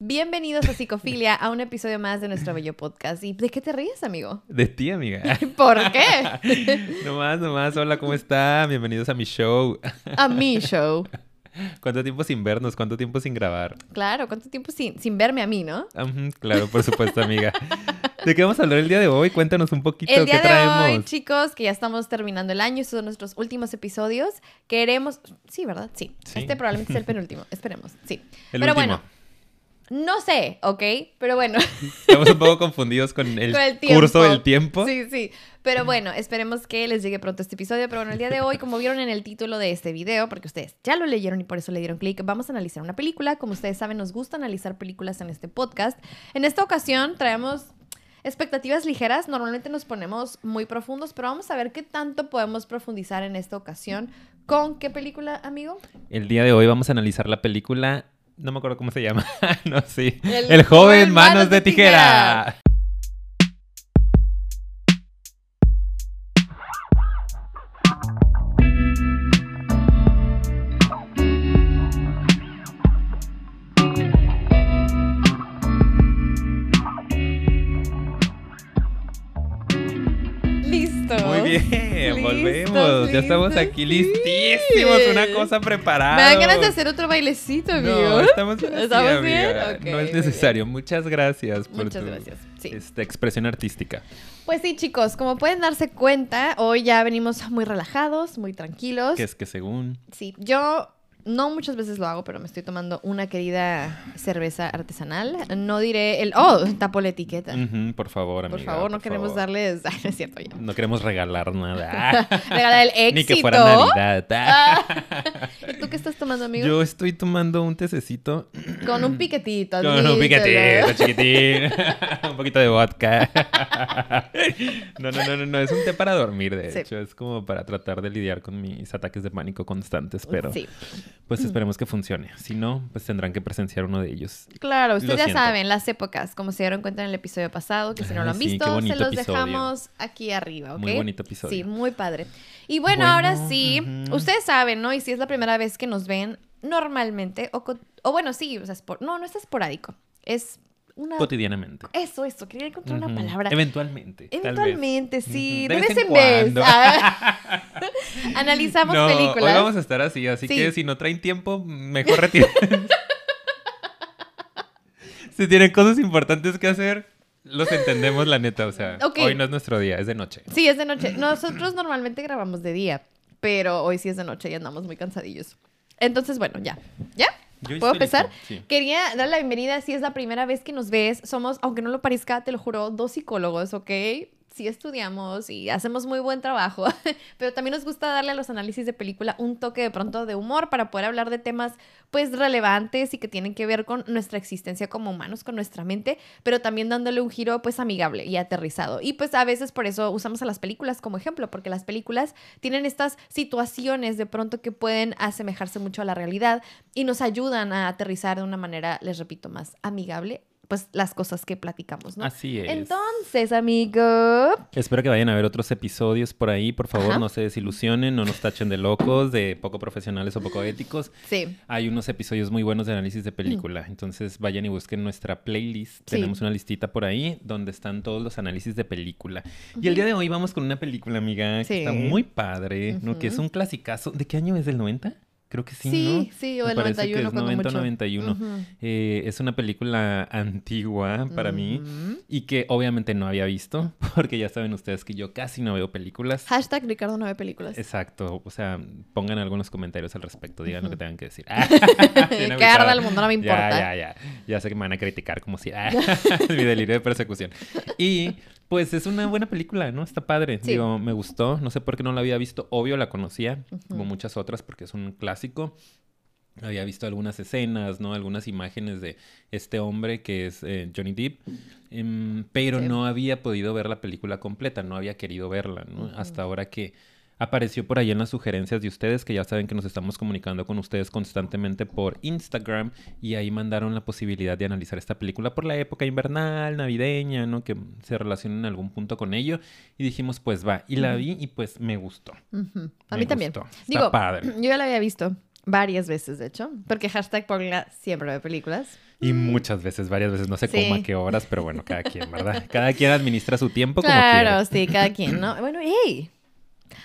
Bienvenidos a Psicofilia, a un episodio más de nuestro bello podcast. ¿Y de qué te ríes, amigo? De ti, amiga. ¿Por qué? nomás, nomás. Hola, ¿cómo está? Bienvenidos a mi show. A mi show. ¿Cuánto tiempo sin vernos? ¿Cuánto tiempo sin grabar? Claro, ¿cuánto tiempo sin, sin verme a mí, no? Claro, por supuesto, amiga. ¿De qué vamos a hablar el día de hoy? Cuéntanos un poquito. El día ¿Qué de traemos? hoy, chicos, que ya estamos terminando el año, estos son nuestros últimos episodios. Queremos. Sí, ¿verdad? Sí. Sí. Este probablemente sea el penúltimo. Esperemos. Sí. El Pero último. bueno, no sé, ¿ok? Pero bueno. Estamos un poco confundidos con el, Con el tiempo. curso del tiempo. Sí, sí. Pero bueno, esperemos que les llegue pronto este episodio. Pero bueno, el día de hoy, como vieron en el título de este video, porque ustedes ya lo leyeron y por eso le dieron clic, vamos a analizar una película. Como ustedes saben, nos gusta analizar películas en este podcast. En esta ocasión traemos expectativas ligeras. Normalmente nos ponemos muy profundos, pero vamos a ver qué tanto podemos profundizar en esta ocasión. ¿Con qué película, amigo? El día de hoy vamos a analizar la película. No me acuerdo cómo se llama. no, sí. El El, joven Manos de Tijera. Listo. Muy bien, Listos, volvemos. Ya estamos listos. aquí listísimos. Una cosa preparada. Me dan ganas de hacer otro bailecito, amigo. No, estamos bien así, ¿Estamos bien? no es necesario. Muchas gracias por Muchas tu gracias. Sí. esta expresión artística. Pues sí, chicos, como pueden darse cuenta, hoy ya venimos muy relajados, muy tranquilos. Que es que según... Sí, yo no muchas veces lo hago, pero me estoy tomando una querida cerveza artesanal. No diré el... Oh, tapo la etiqueta. Por favor, amiga. por favor, no por queremos favor. darles... Ay, no es cierto ya. No queremos regalar nada. Regalar el éxito. Ni que fuera Navidad. Ah. ¿Y tú qué estás tomando, amigo? Yo estoy tomando un tececito Con un piquetito. con un piquetito chiquitín. un poquito de vodka. no, no, no, no, no. Es un té para dormir, de Sí. hecho. Es como para tratar de lidiar con mis ataques de pánico constantes. Pero Sí. Pues esperemos que funcione. Si no, pues tendrán que presenciar uno de ellos. Claro, ustedes ya saben, las épocas, como se dieron cuenta en el episodio pasado, que si no lo han sí, visto, se los episodio. dejamos aquí arriba, ¿ok? Muy bonito episodio. Sí, muy padre. Y bueno, Bueno, ahora sí, ustedes saben, ¿no? Y si es la primera vez que nos ven, normalmente, o, o bueno, sí, o sea, espor- no, no es esporádico, es una... Cotidianamente. Eso, eso, quería encontrar una palabra. Eventualmente. tal vez. Eventualmente, sí, de, vez en vez. Ah. Analizamos no, películas. Hoy vamos a estar así, así Sí. que si no traen tiempo, mejor retiren. si tienen cosas importantes que hacer, los entendemos, la neta. O sea, hoy no es nuestro día, es de noche. Sí, es de noche. Nosotros normalmente grabamos de día, pero hoy sí es de noche y andamos muy cansadillos. Entonces, bueno, ya. ¿Ya? Yo ¿Puedo empezar? Sí. Quería dar la bienvenida, si es la primera vez que nos ves, somos, aunque no lo parezca, te lo juro, dos psicólogos, ¿ok? Sí estudiamos y hacemos muy buen trabajo, pero también nos gusta darle a los análisis de película un toque de pronto de humor para poder hablar de temas pues relevantes y que tienen que ver con nuestra existencia como humanos, con nuestra mente, pero también dándole un giro pues amigable y aterrizado. Y pues a veces por eso usamos a las películas como ejemplo, porque las películas tienen estas situaciones de pronto que pueden asemejarse mucho a la realidad y nos ayudan a aterrizar de una manera, les repito, más amigable, pues las cosas que platicamos, ¿no? Así es. Entonces, amigo, Espero que vayan a ver otros episodios por ahí. Por favor, Ajá. no se desilusionen, no nos tachen de locos, de poco profesionales o poco éticos. sí, Hay unos episodios muy buenos de análisis de película. Entonces vayan y busquen nuestra playlist. Mm. Sí. Tenemos una listita por ahí donde están todos los análisis de película. Y el día de hoy vamos con una película, amiga, que Sí. está muy padre, ¿no? Que es un clasicazo. ¿De qué año es? ¿Del 90? Creo que sí, sí, ¿no? sí, o Me el parece 91 que es cuando 90 o mucho. 91. Ujú. Eh, es una película antigua para mí y que obviamente no había visto, porque ya saben ustedes que yo casi no veo películas. Hashtag Ricardo Nueve Películas. Exacto, o sea, pongan algunos comentarios al respecto, digan lo que tengan que decir. que arda el mundo, no me importa. Ya, ya, ya. Ya sé que me van a criticar como si... mi delirio de persecución. Y pues es una buena película, ¿no? Está padre. Sí. Digo, me gustó. No sé por qué no la había visto. Obvio la conocía, como muchas otras, porque es un clásico. Había visto algunas escenas, ¿no? Algunas imágenes de este hombre que es eh, Johnny Depp. Em, pero Sí. no había podido ver la película completa, no había querido verla, ¿no? Hasta ahora que apareció por ahí en las sugerencias de ustedes, que ya saben que nos estamos comunicando con ustedes constantemente por Instagram y ahí mandaron la posibilidad de analizar esta película por la época invernal, navideña, ¿no? Que se relaciona en algún punto con ello y dijimos, pues va, y la vi y pues me gustó. Ujú. A Me mí también. gustó. Está Digo, padre. yo ya la había visto. Varias veces, de hecho. Porque hashtag Paulina siempre ve películas. Y muchas veces, varias veces, no sé Sí. cómo a qué horas, pero bueno, cada quien, ¿verdad? Cada quien administra su tiempo como Claro, quiere. sí, cada quien, ¿no? Bueno, hey.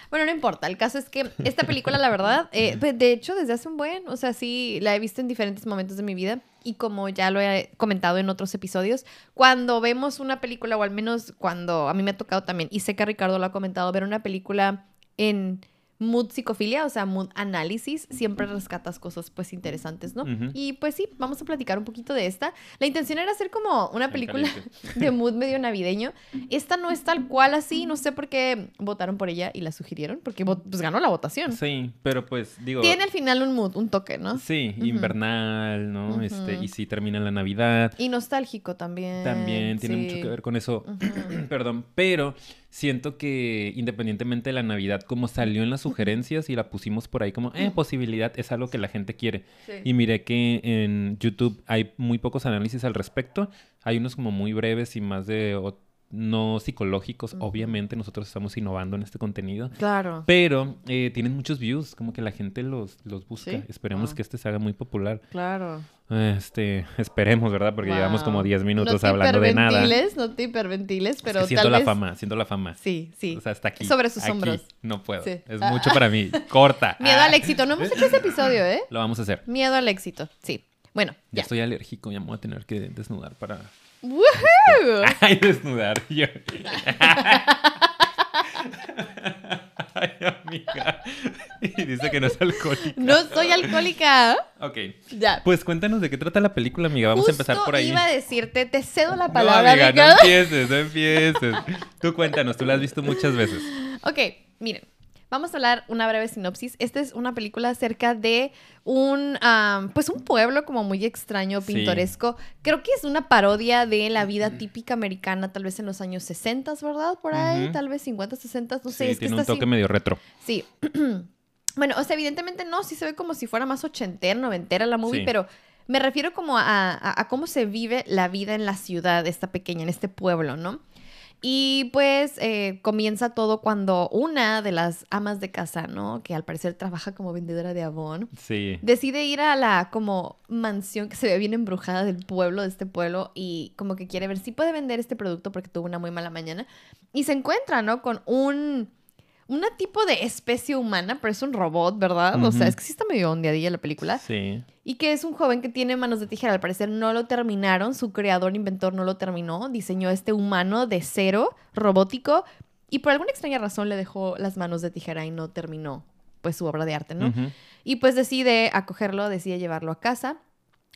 Bueno, no importa. El caso es que esta película, la verdad, eh, de hecho, desde hace un buen, o sea, sí, la he visto en diferentes momentos de mi vida. Y como ya lo he comentado en otros episodios, cuando vemos una película, o al menos cuando a mí me ha tocado también, y sé que Ricardo lo ha comentado, ver una película en mood psicofilia, o sea, mood análisis, siempre rescatas cosas pues interesantes, ¿no? Y pues sí, vamos a platicar un poquito de esta. La intención era hacer como una película de mood medio navideño. Esta no es tal cual así, no sé por qué votaron por ella y la sugirieron, porque pues ganó la votación. Sí, pero pues digo... Tiene al final un mood, un toque, ¿no? Sí, invernal, ¿no? Este, y sí termina la Navidad. Y nostálgico también. También tiene mucho que ver con eso. Perdón, pero siento que independientemente de la Navidad, como salió en las sugerencias y la pusimos por ahí como, eh, posibilidad, es algo que la gente quiere. Sí. Y miré que en YouTube hay muy pocos análisis al respecto. Hay unos como muy breves y más de no psicológicos. Obviamente nosotros estamos innovando en este contenido. Claro. Pero eh, tienen muchos views, como que la gente los, los busca. ¿Sí? Esperemos Wow. que este se haga muy popular. Claro. Este, esperemos, ¿verdad? Porque llevamos como Wow. 10 minutos no hablando de nada. hiperventiles, No te hiperventiles, pero es que siento tal la vez... fama, siento la fama. Sí, sí. O sea, está aquí. Sobre sus aquí. hombros. No puedo. Sí. Es Ah. mucho para mí. Corta. Miedo Ah. al éxito. No hemos hecho ese episodio, ¿eh? Lo vamos a hacer. Miedo al éxito. Sí. Bueno, Ya ya. estoy alérgico, ya me voy a tener que desnudar para. ¡Woohoo! Ay, desnudar. Yo- Ay, amiga. Y dice que no es alcohólica. No soy alcohólica. Ok. Ya. Pues cuéntanos de qué trata la película, amiga. Vamos a empezar por ahí. iba a decirte, te cedo la No, palabra, amiga, no empieces, no empieces. Tú cuéntanos, tú la has visto muchas veces. Ok, miren. Vamos a hablar una breve sinopsis. Esta es una película acerca de un, pues un pueblo como muy extraño, Sí. pintoresco. Creo que es una parodia de la vida típica americana, tal vez en los años 60, ¿verdad? Por ahí, tal vez 50, 60, no sé. sí, es que tiene un está así- toque medio retro. Sí. bueno, o sea, evidentemente no, sí se ve como si fuera más ochentera, noventera la movie, Sí. pero me refiero como a, a- a cómo se vive la vida en la ciudad, esta pequeña, en este pueblo, ¿no? Y pues eh, comienza todo cuando una de las amas de casa, ¿no? Que al parecer trabaja como vendedora de Avon, Sí. decide ir a la como mansión que se ve bien embrujada del pueblo, de este pueblo, y como que quiere ver si puede vender este producto porque tuvo una muy mala mañana. Y se encuentra, ¿no? Con un... Una tipo de especie humana, pero es un robot, ¿verdad? O sea, es que sí está medio ondeadilla la película. Sí. Y que es un joven que tiene manos de tijera. Al parecer no lo terminaron. Su creador, inventor, no lo terminó. Diseñó este humano de cero, robótico. Y por alguna extraña razón le dejó las manos de tijera y no terminó, pues, su obra de arte, ¿no? Y pues decide acogerlo, decide llevarlo a casa,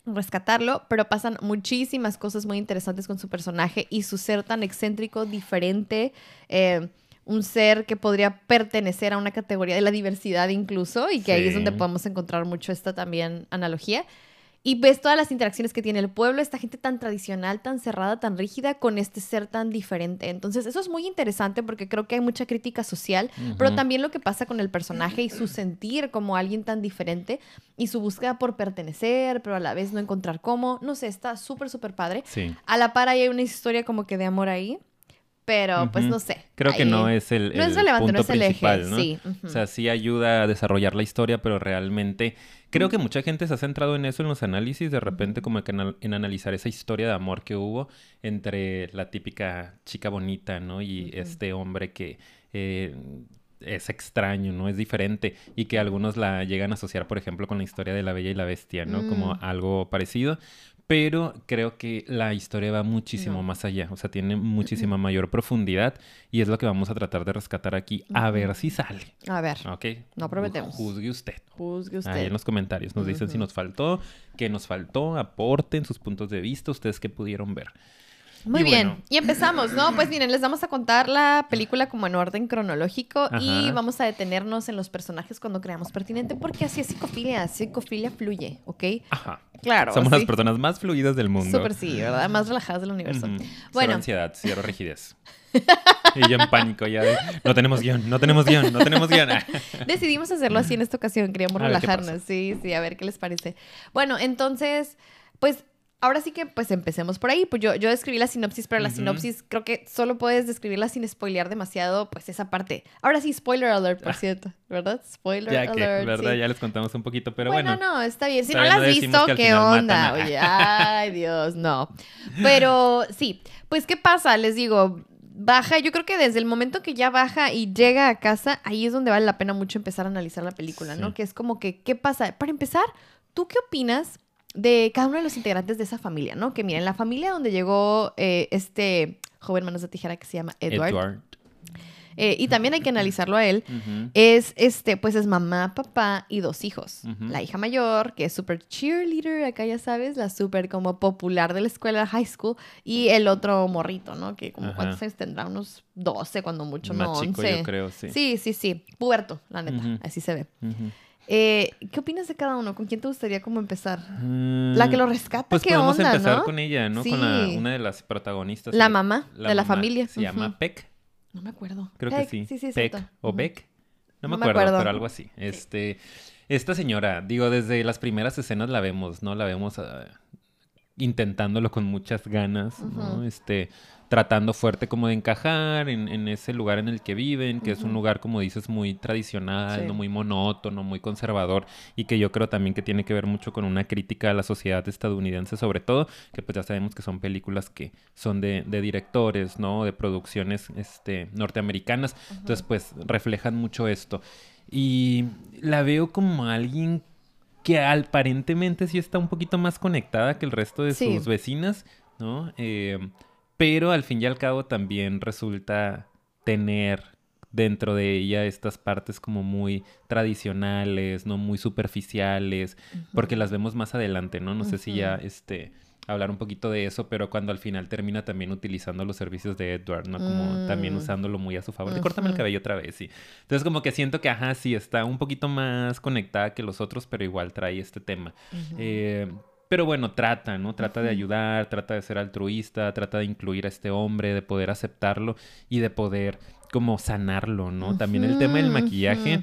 rescatarlo, pero pasan muchísimas cosas muy interesantes con su personaje y su ser tan excéntrico, diferente, eh, un ser que podría pertenecer a una categoría de la diversidad incluso, y que ahí es donde podemos encontrar mucho esta también analogía. Y ves todas las interacciones que tiene el pueblo, esta gente tan tradicional, tan cerrada, tan rígida, con este ser tan diferente. Entonces, eso es muy interesante porque creo que hay mucha crítica social, pero también lo que pasa con el personaje y su sentir como alguien tan diferente y su búsqueda por pertenecer, pero a la vez no encontrar cómo. No sé, está súper, súper padre. Sí. A la par ahí hay una historia como que de amor ahí, pero pues no sé. Creo que no es el, no es el relevante, no punto es el eje, ¿no? sí. O sea, sí ayuda a desarrollar la historia, pero realmente creo que mucha gente se ha centrado en eso en los análisis, de repente como que en, en analizar esa historia de amor que hubo entre la típica chica bonita, ¿no? Y este hombre que eh, es extraño, ¿no? Es diferente y que algunos la llegan a asociar, por ejemplo, con la historia de la Bella y la Bestia, ¿no? Como Mm. algo parecido. Pero creo que la historia va muchísimo No. más allá, o sea, tiene muchísima mayor profundidad y es lo que vamos a tratar de rescatar aquí, a ver si sale. A ver, ¿Ok? No prometemos. Juzgue usted. juzgue usted. Ahí en los comentarios nos dicen si nos faltó, qué nos faltó, aporten sus puntos de vista, ustedes que pudieron ver. Muy Y bien, bueno. y empezamos, ¿no? Pues miren, les vamos a contar la película como en orden cronológico y vamos a detenernos en los personajes cuando creamos pertinente, porque así es psicofilia, psicofilia fluye, ¿ok? Ajá. Claro, Somos sí. las personas más fluidas del mundo. Súper sí, ¿verdad? Más relajadas del universo. Cero Bueno. ansiedad, cero rigidez. y yo en pánico ya de, no tenemos guion, no tenemos guion, no tenemos guion. Decidimos hacerlo así en esta ocasión, queríamos A relajarnos, sí, sí, a ver qué les parece. Bueno, entonces, pues ahora sí que pues empecemos por ahí. Pues yo, yo describí la sinopsis, pero la sinopsis creo que solo puedes describirla sin spoilear demasiado, pues esa parte. Ahora sí, spoiler alert, por cierto, ¿verdad? Spoiler Ya que, alert. ¿verdad? sí. Ya les contamos un poquito, pero bueno, bueno. no, está bien. Si no la has visto, que ¿qué final onda? Oye, ay, Dios, no. Pero sí, pues ¿qué pasa? Les digo, baja, yo creo que desde el momento que ya baja y llega a casa, ahí es donde vale la pena mucho empezar a analizar la película, ¿no? Que es como que, ¿qué pasa? Para empezar, ¿tú qué opinas de cada uno de los integrantes de esa familia, ¿no? Que miren, la familia donde llegó eh, este joven manos de tijera que se llama Edward, Edward. eh, y también hay que analizarlo a él, es este, pues es mamá, papá y dos hijos. La hija mayor, que es súper cheerleader, acá ya sabes, la súper como popular de la escuela high school, y el otro morrito, ¿no? Que como cuántos años tendrá, unos 12 cuando mucho, no Más chico, 11. yo creo, sí. Sí, sí, sí, puerto, la neta, así se ve. Eh, ¿Qué opinas de cada uno? ¿Con quién te gustaría como empezar? Mm, La que lo rescata, Pues ¿qué podemos onda, empezar no? con ella, ¿no? Con la- una de las protagonistas. La mamá de la mamá. familia. Se llama. Peck, No me acuerdo. creo Peck, que sí. Sí, sí, Peck cierto. o. Beck. No, No me me acuerdo, acuerdo. pero algo así. Este, esta señora, digo, desde las primeras escenas la vemos, ¿no? La vemos ah, intentándolo con muchas ganas, ¿no? Este, tratando fuerte como de encajar en, en ese lugar en el que viven, que es un lugar, como dices, muy tradicional, Sí. ¿no? Muy monótono, muy conservador, y que yo creo también que tiene que ver mucho con una crítica a la sociedad estadounidense, sobre todo, que pues ya sabemos que son películas que son de, de directores, ¿no? De producciones este, norteamericanas. Entonces, pues reflejan mucho esto. Y la veo como alguien que aparentemente sí está un poquito más conectada que el resto de Sí. sus vecinas, ¿no? Eh, pero al fin y al cabo también resulta tener dentro de ella estas partes como muy tradicionales, ¿no? Muy superficiales, porque las vemos más adelante, ¿no? No sé si ya, este, hablar un poquito de eso, pero cuando al final termina también utilizando los servicios de Edward, ¿no? Como también Mm. usándolo muy a su favor. De córtame el cabello otra vez, sí. Entonces como que siento que, ajá, sí, está un poquito más conectada que los otros, pero igual trae este tema. Eh, pero bueno, trata, ¿no? Trata de ayudar, trata de ser altruista, trata de incluir a este hombre, de poder aceptarlo y de poder como sanarlo, ¿no? También el tema del maquillaje.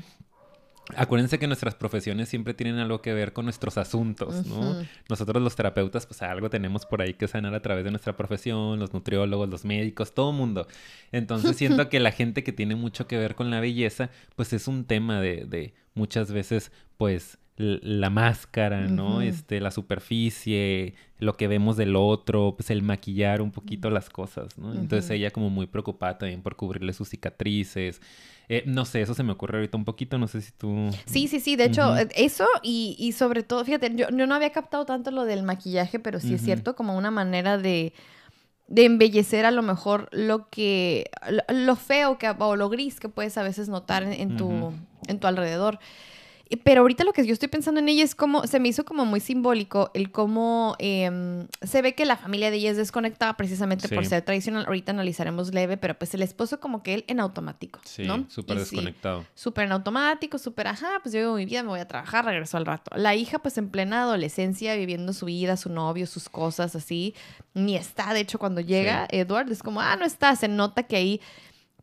Acuérdense que nuestras profesiones siempre tienen algo que ver con nuestros asuntos, ¿no? Nosotros los terapeutas, pues algo tenemos por ahí que sanar a través de nuestra profesión, los nutriólogos, los médicos, todo mundo. Entonces siento que la gente que tiene mucho que ver con la belleza, pues es un tema de, de muchas veces, pues la máscara, ¿no? Este, la superficie, lo que vemos del otro, pues el maquillar un poquito las cosas, ¿no? Entonces ella como muy preocupada también por cubrirle sus cicatrices. Eh, no sé, eso se me ocurre ahorita un poquito, no sé si tú... Sí, sí, sí. De hecho, eh, eso y, y sobre todo, fíjate, yo, yo no había captado tanto lo del maquillaje, pero sí es cierto, como una manera de, de embellecer a lo mejor lo que, lo, lo feo que, o lo gris que puedes a veces notar en, en tu, en tu alrededor. Pero ahorita lo que yo estoy pensando en ella es como, se me hizo como muy simbólico el cómo em, se ve que la familia de ella es desconectada precisamente por ser tradicional. Ahorita analizaremos leve, pero pues el esposo como que él en automático, Sí, ¿no? súper desconectado. súper en automático, súper, ajá, pues yo vivo mi vida, me voy a trabajar, regreso al rato. La hija, pues en plena adolescencia, viviendo su vida, su novio, sus cosas así, ni está, de hecho, cuando llega Edward, es como, ah, no está, se nota que ahí,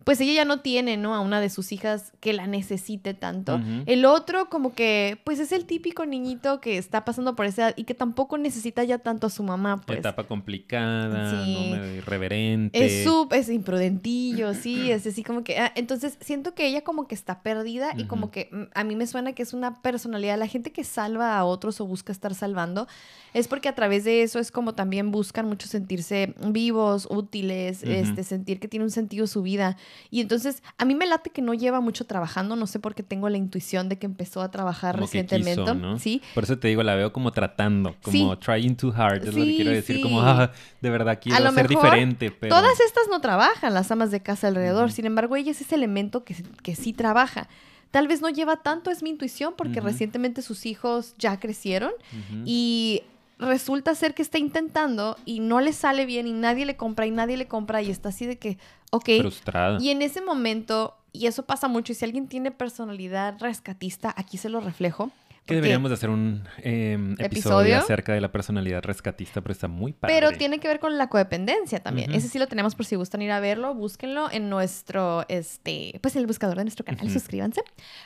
pues ella ya no tiene, ¿no? A una de sus hijas que la necesite tanto. El otro, como que, pues es el típico niñito que está pasando por esa edad y que tampoco necesita ya tanto a su mamá, pues. Etapa complicada, Sí. ¿no? Irreverente. Es sub, es imprudentillo, sí, es así como que... ah, entonces, siento que ella como que está perdida y como que mm, a mí me suena que es una personalidad. La gente que salva a otros o busca estar salvando es porque a través de eso es como también buscan mucho sentirse vivos, útiles, este, sentir que tiene un sentido su vida. Y entonces, a mí me late que no lleva mucho trabajando, no sé por qué tengo la intuición de que empezó a trabajar Como recientemente. quiso, ¿no? Sí, Por eso te digo, la veo como tratando, como Sí. trying too hard, es lo que Sí, quiero decir, como, sí. ah, de verdad quiero lo ser mejor, diferente, pero... Todas estas no trabajan, las amas de casa alrededor. Ujú. Sin embargo, ella es ese elemento que, que sí trabaja. Tal vez no lleva tanto, es mi intuición, porque Ujú. recientemente sus hijos ya crecieron Ujú. y resulta ser que está intentando y no le sale bien y nadie le compra y nadie le compra y está así de que, ok. Frustrada. Y en ese momento, y eso pasa mucho, y si alguien tiene personalidad rescatista, aquí se lo reflejo, Que deberíamos de hacer un em, episodio, acerca de la personalidad rescatista, pero está muy padre. Pero tiene que ver con la codependencia también. Ese sí lo tenemos por si gustan ir a verlo, búsquenlo en nuestro, este, pues en el buscador de nuestro canal, suscríbanse.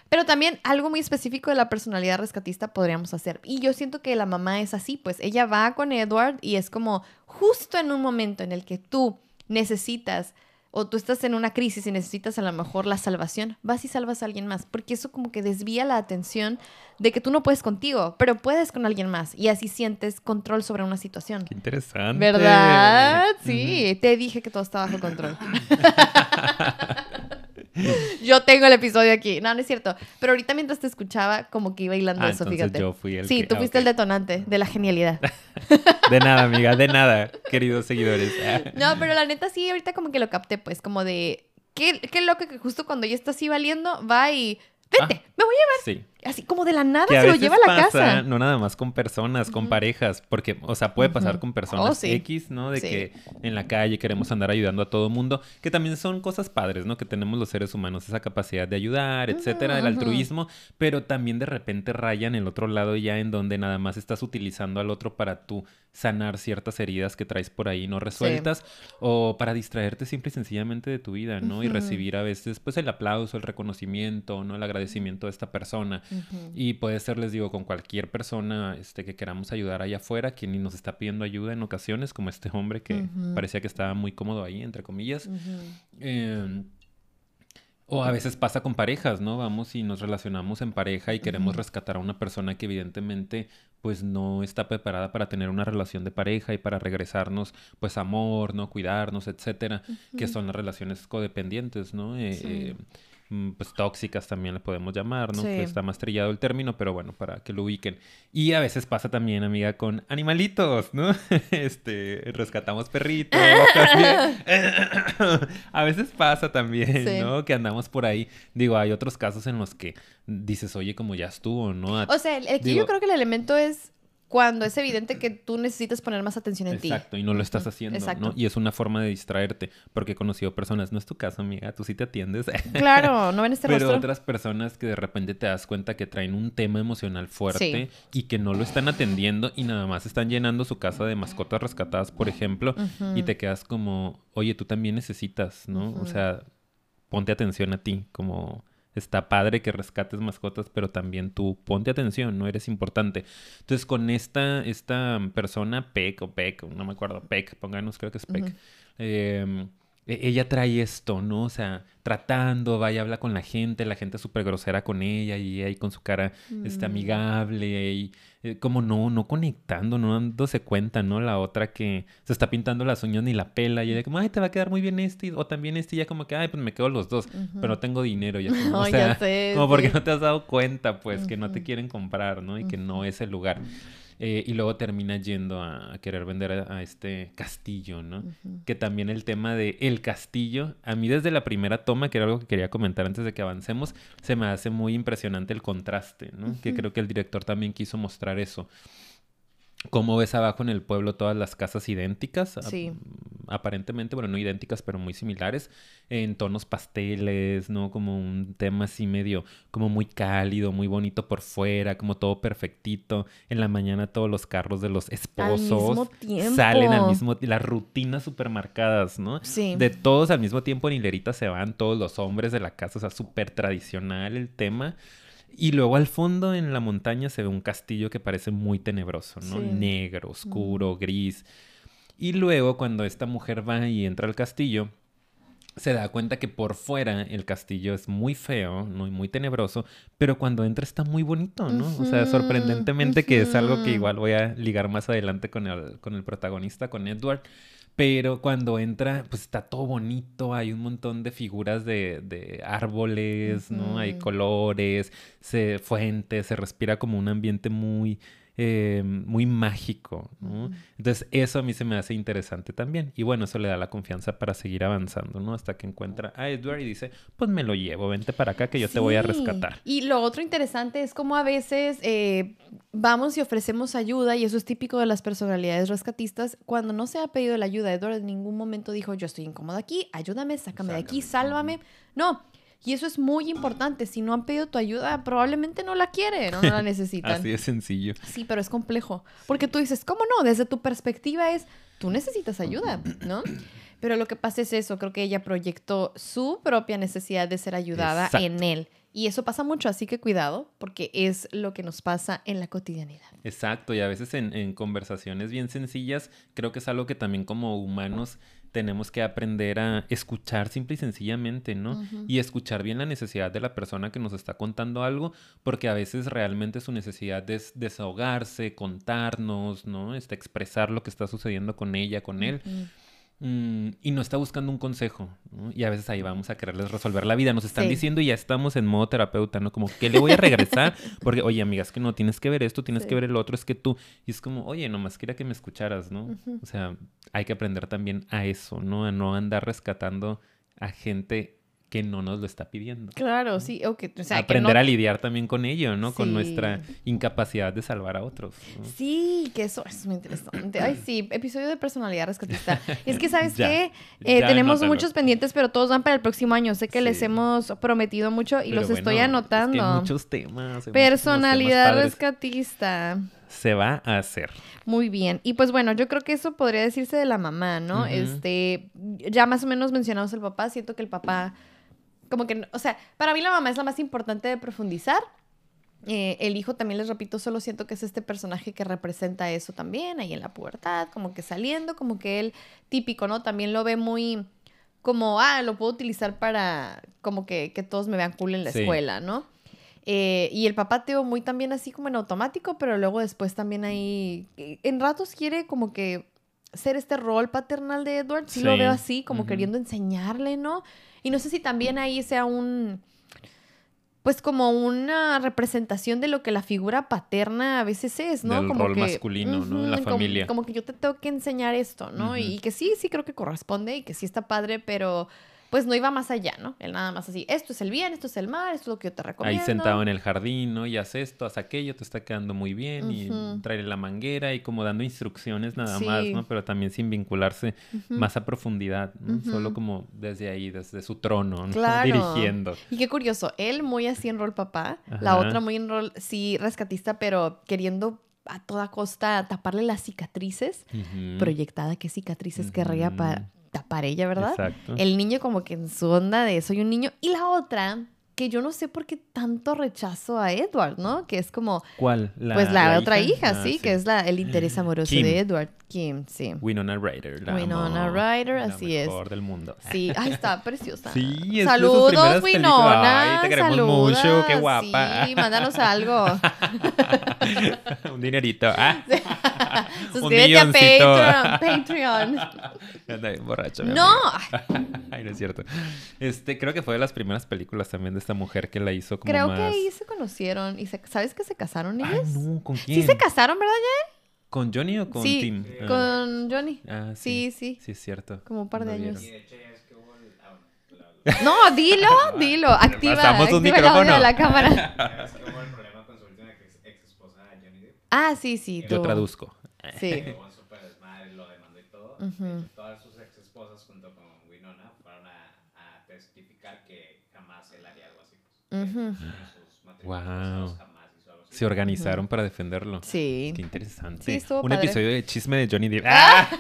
Pero también algo muy específico de la personalidad rescatista podríamos hacer. Y yo siento que la mamá es así, pues ella va con Edward y es como justo en un momento en el que tú necesitas o tú estás en una crisis y necesitas a lo mejor la salvación, vas y salvas a alguien más, porque eso como que desvía la atención de que tú no puedes contigo, pero puedes con alguien más y así sientes control sobre una situación. Qué interesante. ¿Verdad? Sí, te dije que todo está bajo control. yo tengo el episodio aquí. No, no es cierto. Pero ahorita mientras te escuchaba, como que iba hilando ah, eso, fíjate. Yo fui el sí, tú fuiste el detonante de la genialidad. de nada, amiga, de nada, queridos seguidores. no, pero la neta sí, ahorita como que lo capté, pues, como de. Qué, qué loco que justo cuando ya está así valiendo, va y. Vente, ah, me voy a llevar. Sí así como de la nada se lo lleva a la casa. No nada más con personas, con parejas, porque, o sea, puede pasar con personas oh, X, ¿no? De que en la calle queremos andar ayudando a todo mundo, que también son cosas padres, ¿no? Que tenemos los seres humanos, esa capacidad de ayudar, etcétera, el altruismo, pero también de repente rayan el otro lado ya en donde nada más estás utilizando al otro para tú sanar ciertas heridas que traes por ahí no resueltas o para distraerte simple y sencillamente de tu vida, ¿no? Y recibir a veces pues el aplauso, el reconocimiento, ¿no? El agradecimiento de esta persona. Y puede ser, les digo, con cualquier persona este, que queramos ayudar allá afuera, quien nos está pidiendo ayuda en ocasiones, como este hombre que parecía que estaba muy cómodo ahí, entre comillas. Em, o a veces pasa con parejas, ¿no? Vamos y nos relacionamos en pareja y queremos rescatar a una persona que evidentemente pues no está preparada para tener una relación de pareja y para regresarnos pues amor, ¿no? Cuidarnos, etcétera, que son las relaciones codependientes, ¿no? Eh, eh, Mm, pues tóxicas también le podemos llamar, ¿no? Que está más trillado el término, pero bueno, para que lo ubiquen. Y a veces pasa también, amiga, con animalitos, ¿no? este, rescatamos perritos a veces pasa también, ¿no? Que andamos por ahí. Digo, hay otros casos en los que dices, oye, como ya estuvo, ¿no? o sea, aquí yo creo que el elemento es cuando es evidente que tú necesitas poner más atención en ti. Exacto, y no lo estás haciendo, ¿no? Y es una forma de distraerte, porque he conocido personas, no es tu caso, amiga, tú sí te atiendes. Claro, no ven este Pero otras personas que de repente te das cuenta que traen un tema emocional fuerte y que no lo están atendiendo y nada más están llenando su casa de mascotas rescatadas, por ejemplo, y te quedas como, oye, tú también necesitas, ¿no? O sea, ponte atención a ti, como está padre que rescates mascotas, pero también tú ponte atención, no eres importante. Entonces, con esta, esta persona, Peck o Peck, no me acuerdo, Peck, pónganos, creo que es Peck. Em, e, ella trae esto, ¿no? O sea, tratando, va y habla con la gente, la gente súper grosera con ella y ahí con su cara este, mm. amigable y eh, como no, no conectando, no dándose cuenta, ¿no? La otra que se está pintando las uñas ni la pela y ella como, ay, te va a quedar muy bien este o también este y ya como que, ay, pues me quedo los dos, pero no tengo dinero ya. Como, o sea, como porque no te has dado cuenta, pues, que no te quieren comprar, ¿no? Y que no es el lugar. Eh, y luego termina yendo a, querer vender a, este castillo, ¿no? Que también el tema de el castillo, a mí desde la primera toma, que era algo que quería comentar antes de que avancemos, se me hace muy impresionante el contraste, ¿no? Que creo que el director también quiso mostrar eso. Cómo ves abajo en el pueblo todas las casas idénticas. Sí. Aparentemente, bueno, no idénticas, pero muy similares. En tonos pasteles, ¿no? Como un tema así medio, como muy cálido, muy bonito por fuera, como todo perfectito. En la mañana todos los carros de los esposos salen al mismo tiempo. Las rutinas súper marcadas, ¿no? Sí. De todos al mismo tiempo en hilerita se van todos los hombres de la casa. O sea, súper tradicional el tema. Y luego al fondo en la montaña se ve un castillo que parece muy tenebroso, ¿no? Negro, oscuro, gris. Y luego cuando esta mujer va y entra al castillo, se da cuenta que por fuera el castillo es muy feo, ¿no? muy tenebroso, pero cuando entra está muy bonito, ¿no? o sea, sorprendentemente que es algo que igual voy a ligar más adelante con el, con el protagonista, con Edward. Pero cuando entra, pues está todo bonito, hay un montón de figuras de, de árboles, ¿no? Hay colores, se, fuentes, se respira como un ambiente muy, eh, muy mágico, ¿no? Entonces eso a mí se me hace interesante también. Y bueno, eso le da la confianza para seguir avanzando, ¿no? Hasta que encuentra a Edward y dice, pues me lo llevo, vente para acá que yo te voy a rescatar. Y lo otro interesante es como a veces eh, vamos y ofrecemos ayuda, y eso es típico de las personalidades rescatistas, cuando no se ha pedido la ayuda, Edward en ningún momento dijo, yo estoy incómodo aquí, ayúdame, sácame de aquí, sálvame. No, Y eso es muy importante. Si no han pedido tu ayuda, probablemente no la quieren o no la necesitan. Así de sencillo. Sí, pero es complejo. Porque tú dices, ¿cómo no? Desde tu perspectiva es, tú necesitas ayuda, ¿no? Pero lo que pasa es eso, creo que ella proyectó su propia necesidad de ser ayudada Exacto. en él. Y eso pasa mucho, así que cuidado, porque es lo que nos pasa en la cotidianidad. Exacto, y a veces en, en conversaciones bien sencillas, creo que es algo que también como humanos tenemos que aprender a escuchar simple y sencillamente, ¿no? Y escuchar bien la necesidad de la persona que nos está contando algo, porque a veces realmente su necesidad es desahogarse, contarnos, ¿no? Este, expresar lo que está sucediendo con ella, con él. Mm, y no está buscando un consejo, ¿no? Y a veces ahí vamos a quererles resolver la vida. Nos están Sí. diciendo y ya estamos en modo terapeuta, ¿no? Como, ¿qué le voy a regresar? Porque, oye, amiga, es que no, tienes que ver esto, tienes Sí. que ver el otro, es que tú... Y es como, oye, nomás quería que me escucharas, ¿no? O sea, hay que aprender también a eso, ¿no? A no andar rescatando a gente que no nos lo está pidiendo. Claro, sí, o que, o sea, que aprender no- a lidiar también con ello, ¿no? Con nuestra incapacidad de salvar a otros. ¿no? Sí, que eso es muy interesante. Ay, sí, episodio de personalidad rescatista. Es que, ¿sabes Ya, qué? Eh, tenemos anótalo. muchos pendientes, pero todos van para el próximo año. Sé que les hemos prometido mucho y Pero los bueno, estoy es que hay anotando. muchos temas. hay Personalidad temas rescatista. Se va a hacer. Muy bien. Y pues bueno, yo creo que eso podría decirse de la mamá, ¿no? Este, ya más o menos mencionamos el papá, siento que el papá, como que, o sea, para mí la mamá es la más importante de profundizar. Eh, el hijo también, les repito, solo siento que es este personaje que representa eso también, ahí en la pubertad, como que saliendo, como que él típico, ¿no? También lo ve muy como, ah, lo puedo utilizar para como que, que todos me vean cool en la Sí. escuela, ¿no? Eh, y el papá Teo muy también así como en automático, pero luego después también ahí, eh, en ratos quiere como que ser este rol paternal de Edward, sí, lo Sí, veo así, como ujú. queriendo enseñarle, ¿no? Y no sé si también ahí sea un, pues como una representación de lo que la figura paterna a veces es, ¿no? Del como rol que, masculino, ¿no? En la como- familia. Como, que yo te tengo que enseñar esto, ¿no? Y que sí, sí creo que corresponde y que sí está padre, pero pues no iba más allá, ¿no? Él nada más así, esto es el bien, esto es el mal, esto es lo que yo te recomiendo. Ahí sentado en el jardín, ¿no? Y haz esto, haz aquello, te está quedando muy bien. Y trae la manguera y como dando instrucciones nada Sí. más, ¿no? Pero también sin vincularse más a profundidad, ¿no? Solo como desde ahí, desde su trono, ¿no? Claro. Dirigiendo. Y qué curioso, él muy así en rol papá, la otra muy en rol, sí, rescatista, pero queriendo a toda costa taparle las cicatrices. Proyectada, qué cicatrices querría Ujú. Pa- tapar ella, ¿verdad? Exacto. El niño como que en su onda de soy un niño. Y la otra, que yo no sé por qué tanto rechazo a Edward, ¿no? Que es como, ¿Cuál? pues la, otra hija, Ah, sí, que es la, el interés amoroso Kim. de Edward. Kim, sí. Winona Ryder. La Winona. Ryder, así es. mejor del mundo. Sí, ay, está preciosa. Sí, es Saludos. Winona. Ay, te queremos saludas. mucho, qué guapa. Sí, mándanos algo. Un dinerito. Ah. Suscríbete a milloncito. Patreon. Patreon. Anda bien borracho. mi No. Ay, no es cierto. Este, creo que fue de las primeras películas también de esta mujer que la hizo como Creo más... que ahí se conocieron. y se- ¿Sabes que se casaron ellos? no, ¿con quién? Sí se casaron, ¿verdad, ya? ¿Con Johnny o con sí, Tim? Ah. con Johnny. Ah, Sí, sí. sí. Sí, es cierto. Como un par de años. No, dilo, dilo. Activa, Pasamos un activa el audio micrófono. de la cámara. ¿Sabes cómo el problema con su última ex, ex esposa Johnny Depp? Ah, sí, sí. Yo tú. traduzco. Sí. Luego un super desmadre, lo demandó y todo. Ujú. De hecho, todas sus ex esposas junto con Winona fueron a, a testificar que jamás él haría algo así. Pues, sus matrimonios Wow. pasados jamás hizo algo así. Se organizaron para defenderlo. Sí. Qué interesante. Sí, estuvo Un padre. episodio de chisme de Johnny Depp. ¡Ah!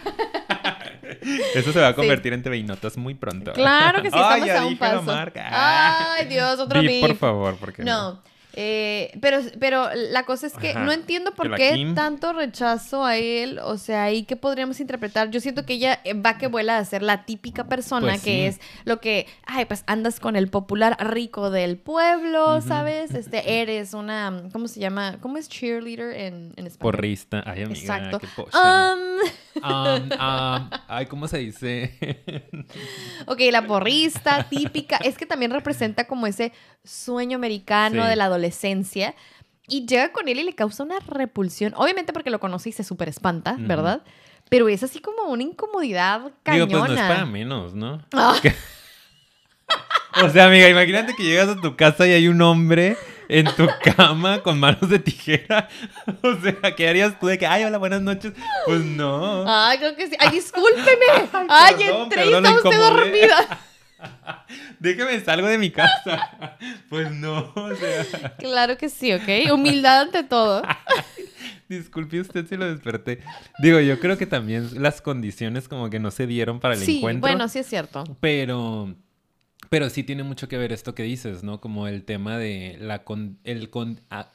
Eso se va a convertir en TV y Notas muy pronto. Claro que sí, Ay, estamos ya a un paso. marca. Ah. Ay, Dios, otro Beep, por favor, porque No. Eh, pero, pero la cosa es que Ajá. no entiendo por qué Kim- tanto rechazo a él. O sea, ahí qué podríamos interpretar. Yo siento que ella eh, va que vuela a ser la típica persona Pues que sí. es lo que, ay, pues andas con el popular rico del pueblo. ¿sabes? Este, eres una, ¿cómo se llama? ¿Cómo es cheerleader en, en español? Porrista. Ay, amiga, Exacto. qué. Um, Um, um, ay, ¿cómo se dice? Ok, la porrista típica. Es que también representa como ese sueño americano Sí. de la adolescencia. Y llega con él y le causa una repulsión. Obviamente porque lo conoce y se súper espanta. ¿verdad? Pero es así como una incomodidad cañona. Digo, pues no es para menos, ¿no? Ah. O sea, amiga, imagínate que llegas a tu casa y hay un hombre en tu cama con manos de tijera. O sea, ¿qué harías tú de que, ay, hola, buenas noches? Pues no. Ay, creo que sí. Ay, discúlpeme. Ay, perdón, entré y lo usted dormida. déjame salgo de mi casa. Pues no, o sea. Claro que sí, ¿ok? Humildad ante todo. Disculpe usted si lo desperté. Digo, yo creo que también las condiciones como que no se dieron para el Sí, encuentro. bueno, sí es cierto. Pero, pero sí tiene mucho que ver esto que dices, ¿no? Como el tema de la con, el con, a-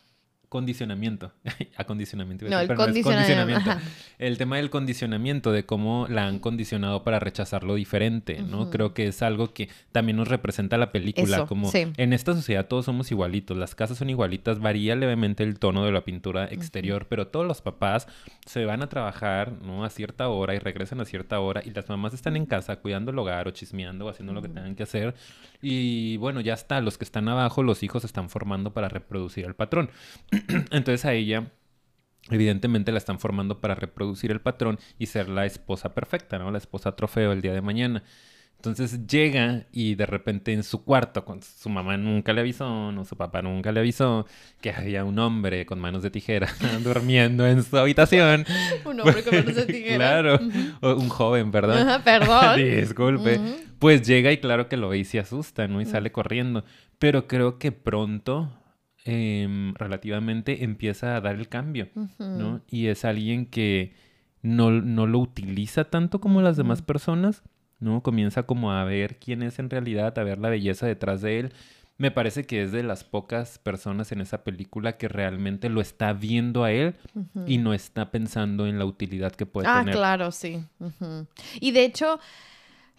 condicionamiento. Acondicionamiento. No, el pero condicionamiento. condicionamiento. El tema del condicionamiento, de cómo la han condicionado para rechazar lo diferente, ¿no? Creo que es algo que también nos representa la película. Eso, como sí. en esta sociedad todos somos igualitos, las casas son igualitas, varía levemente el tono de la pintura exterior, pero todos los papás se van a trabajar, ¿no? A cierta hora y regresan a cierta hora y las mamás están en casa cuidando el hogar o chismeando o haciendo lo que tengan que hacer. Y bueno, ya está, los que están abajo, los hijos se están formando para reproducir el patrón. Entonces a ella evidentemente la están formando para reproducir el patrón y ser la esposa perfecta, ¿no? La esposa trofeo el día de mañana. Entonces llega y de repente en su cuarto, con su mamá nunca le avisó, no su papá nunca le avisó, que había un hombre con manos de tijera durmiendo en su habitación. Un hombre con manos de tijera. Claro, o un joven, perdón. Perdón. Disculpe. Pues llega y claro que lo ve y se asusta, ¿no? Y sale corriendo. Pero creo que pronto, em, relativamente, empieza a dar el cambio, ¿no? Y es alguien que no, no lo utiliza tanto como las demás personas, ¿no? Comienza como a ver quién es en realidad, a ver la belleza detrás de él. Me parece que es de las pocas personas en esa película que realmente lo está viendo a él y no está pensando en la utilidad que puede Ah, tener. claro, sí. Y de hecho,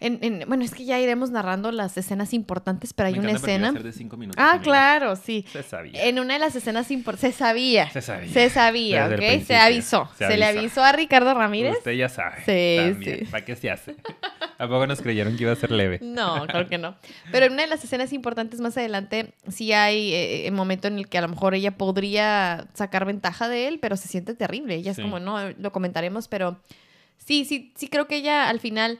en, en- bueno, es que ya iremos narrando las escenas importantes, pero hay Me una escena. ser de cinco minutos, Ah, amiga. claro, sí. Se sabía. En una de las escenas importantes, se sabía. Se sabía. Se sabía, el ¿ok? Se avisó. Se Se, le avisó. a Ricardo Ramírez. Usted ya sabe. Sí, también. sí. ¿Para qué se hace? ¿A poco nos creyeron que iba a ser leve? No, claro que no. Pero en una de las escenas importantes más adelante, sí hay eh, un momento en el que a lo mejor ella podría sacar ventaja de él, pero se siente terrible. Ella Sí. es como, no, lo comentaremos, pero sí, sí, sí creo que ella al final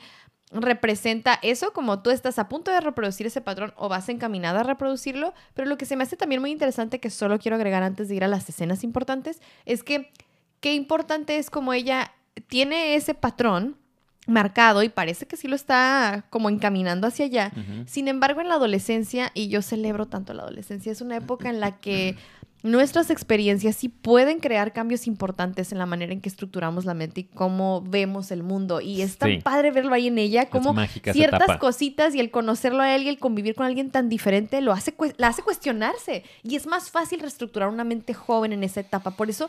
representa eso, como tú estás a punto de reproducir ese patrón o vas encaminada a reproducirlo, pero lo que se me hace también muy interesante, que solo quiero agregar antes de ir a las escenas importantes, es que qué importante es como ella tiene ese patrón marcado y parece que sí lo está como encaminando hacia allá. Sin embargo, en la adolescencia, y yo celebro tanto la adolescencia, es una época en la que nuestras experiencias sí pueden crear cambios importantes en la manera en que estructuramos la mente y cómo vemos el mundo. Y es tan Sí. padre verlo ahí en ella, como ciertas cositas y el conocerlo a él y el convivir con alguien tan diferente lo hace, la hace cuestionarse. Y es más fácil reestructurar una mente joven en esa etapa. Por eso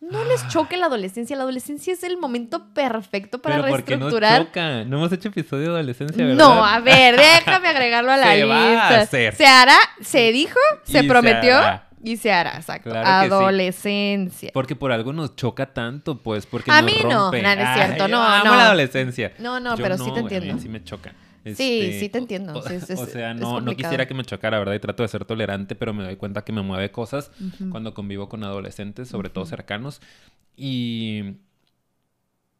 no Ah. les choque la adolescencia. La adolescencia es el momento perfecto para Pero ¿por qué no reestructurar. choca? No hemos hecho episodio de adolescencia, ¿verdad? No, a ver, déjame agregarlo a la Se va a lista. hacer. Se hará, se dijo, se prometió. Y se hará, exacto. Claro que sí. Adolescencia. Porque por algo nos choca tanto, pues, porque A nos mí no, rompe. no, no es cierto, Ay, no, amo no. la adolescencia. No, no, Yo pero sí te güey, a mí entiendo. sí me choca. Sí, Este, sí te entiendo, O, sí, es- o sea, no, no quisiera que me chocara, ¿verdad? Y trato de ser tolerante, pero me doy cuenta que me mueve cosas Ujú. cuando convivo con adolescentes, sobre todo Ujú. cercanos. Y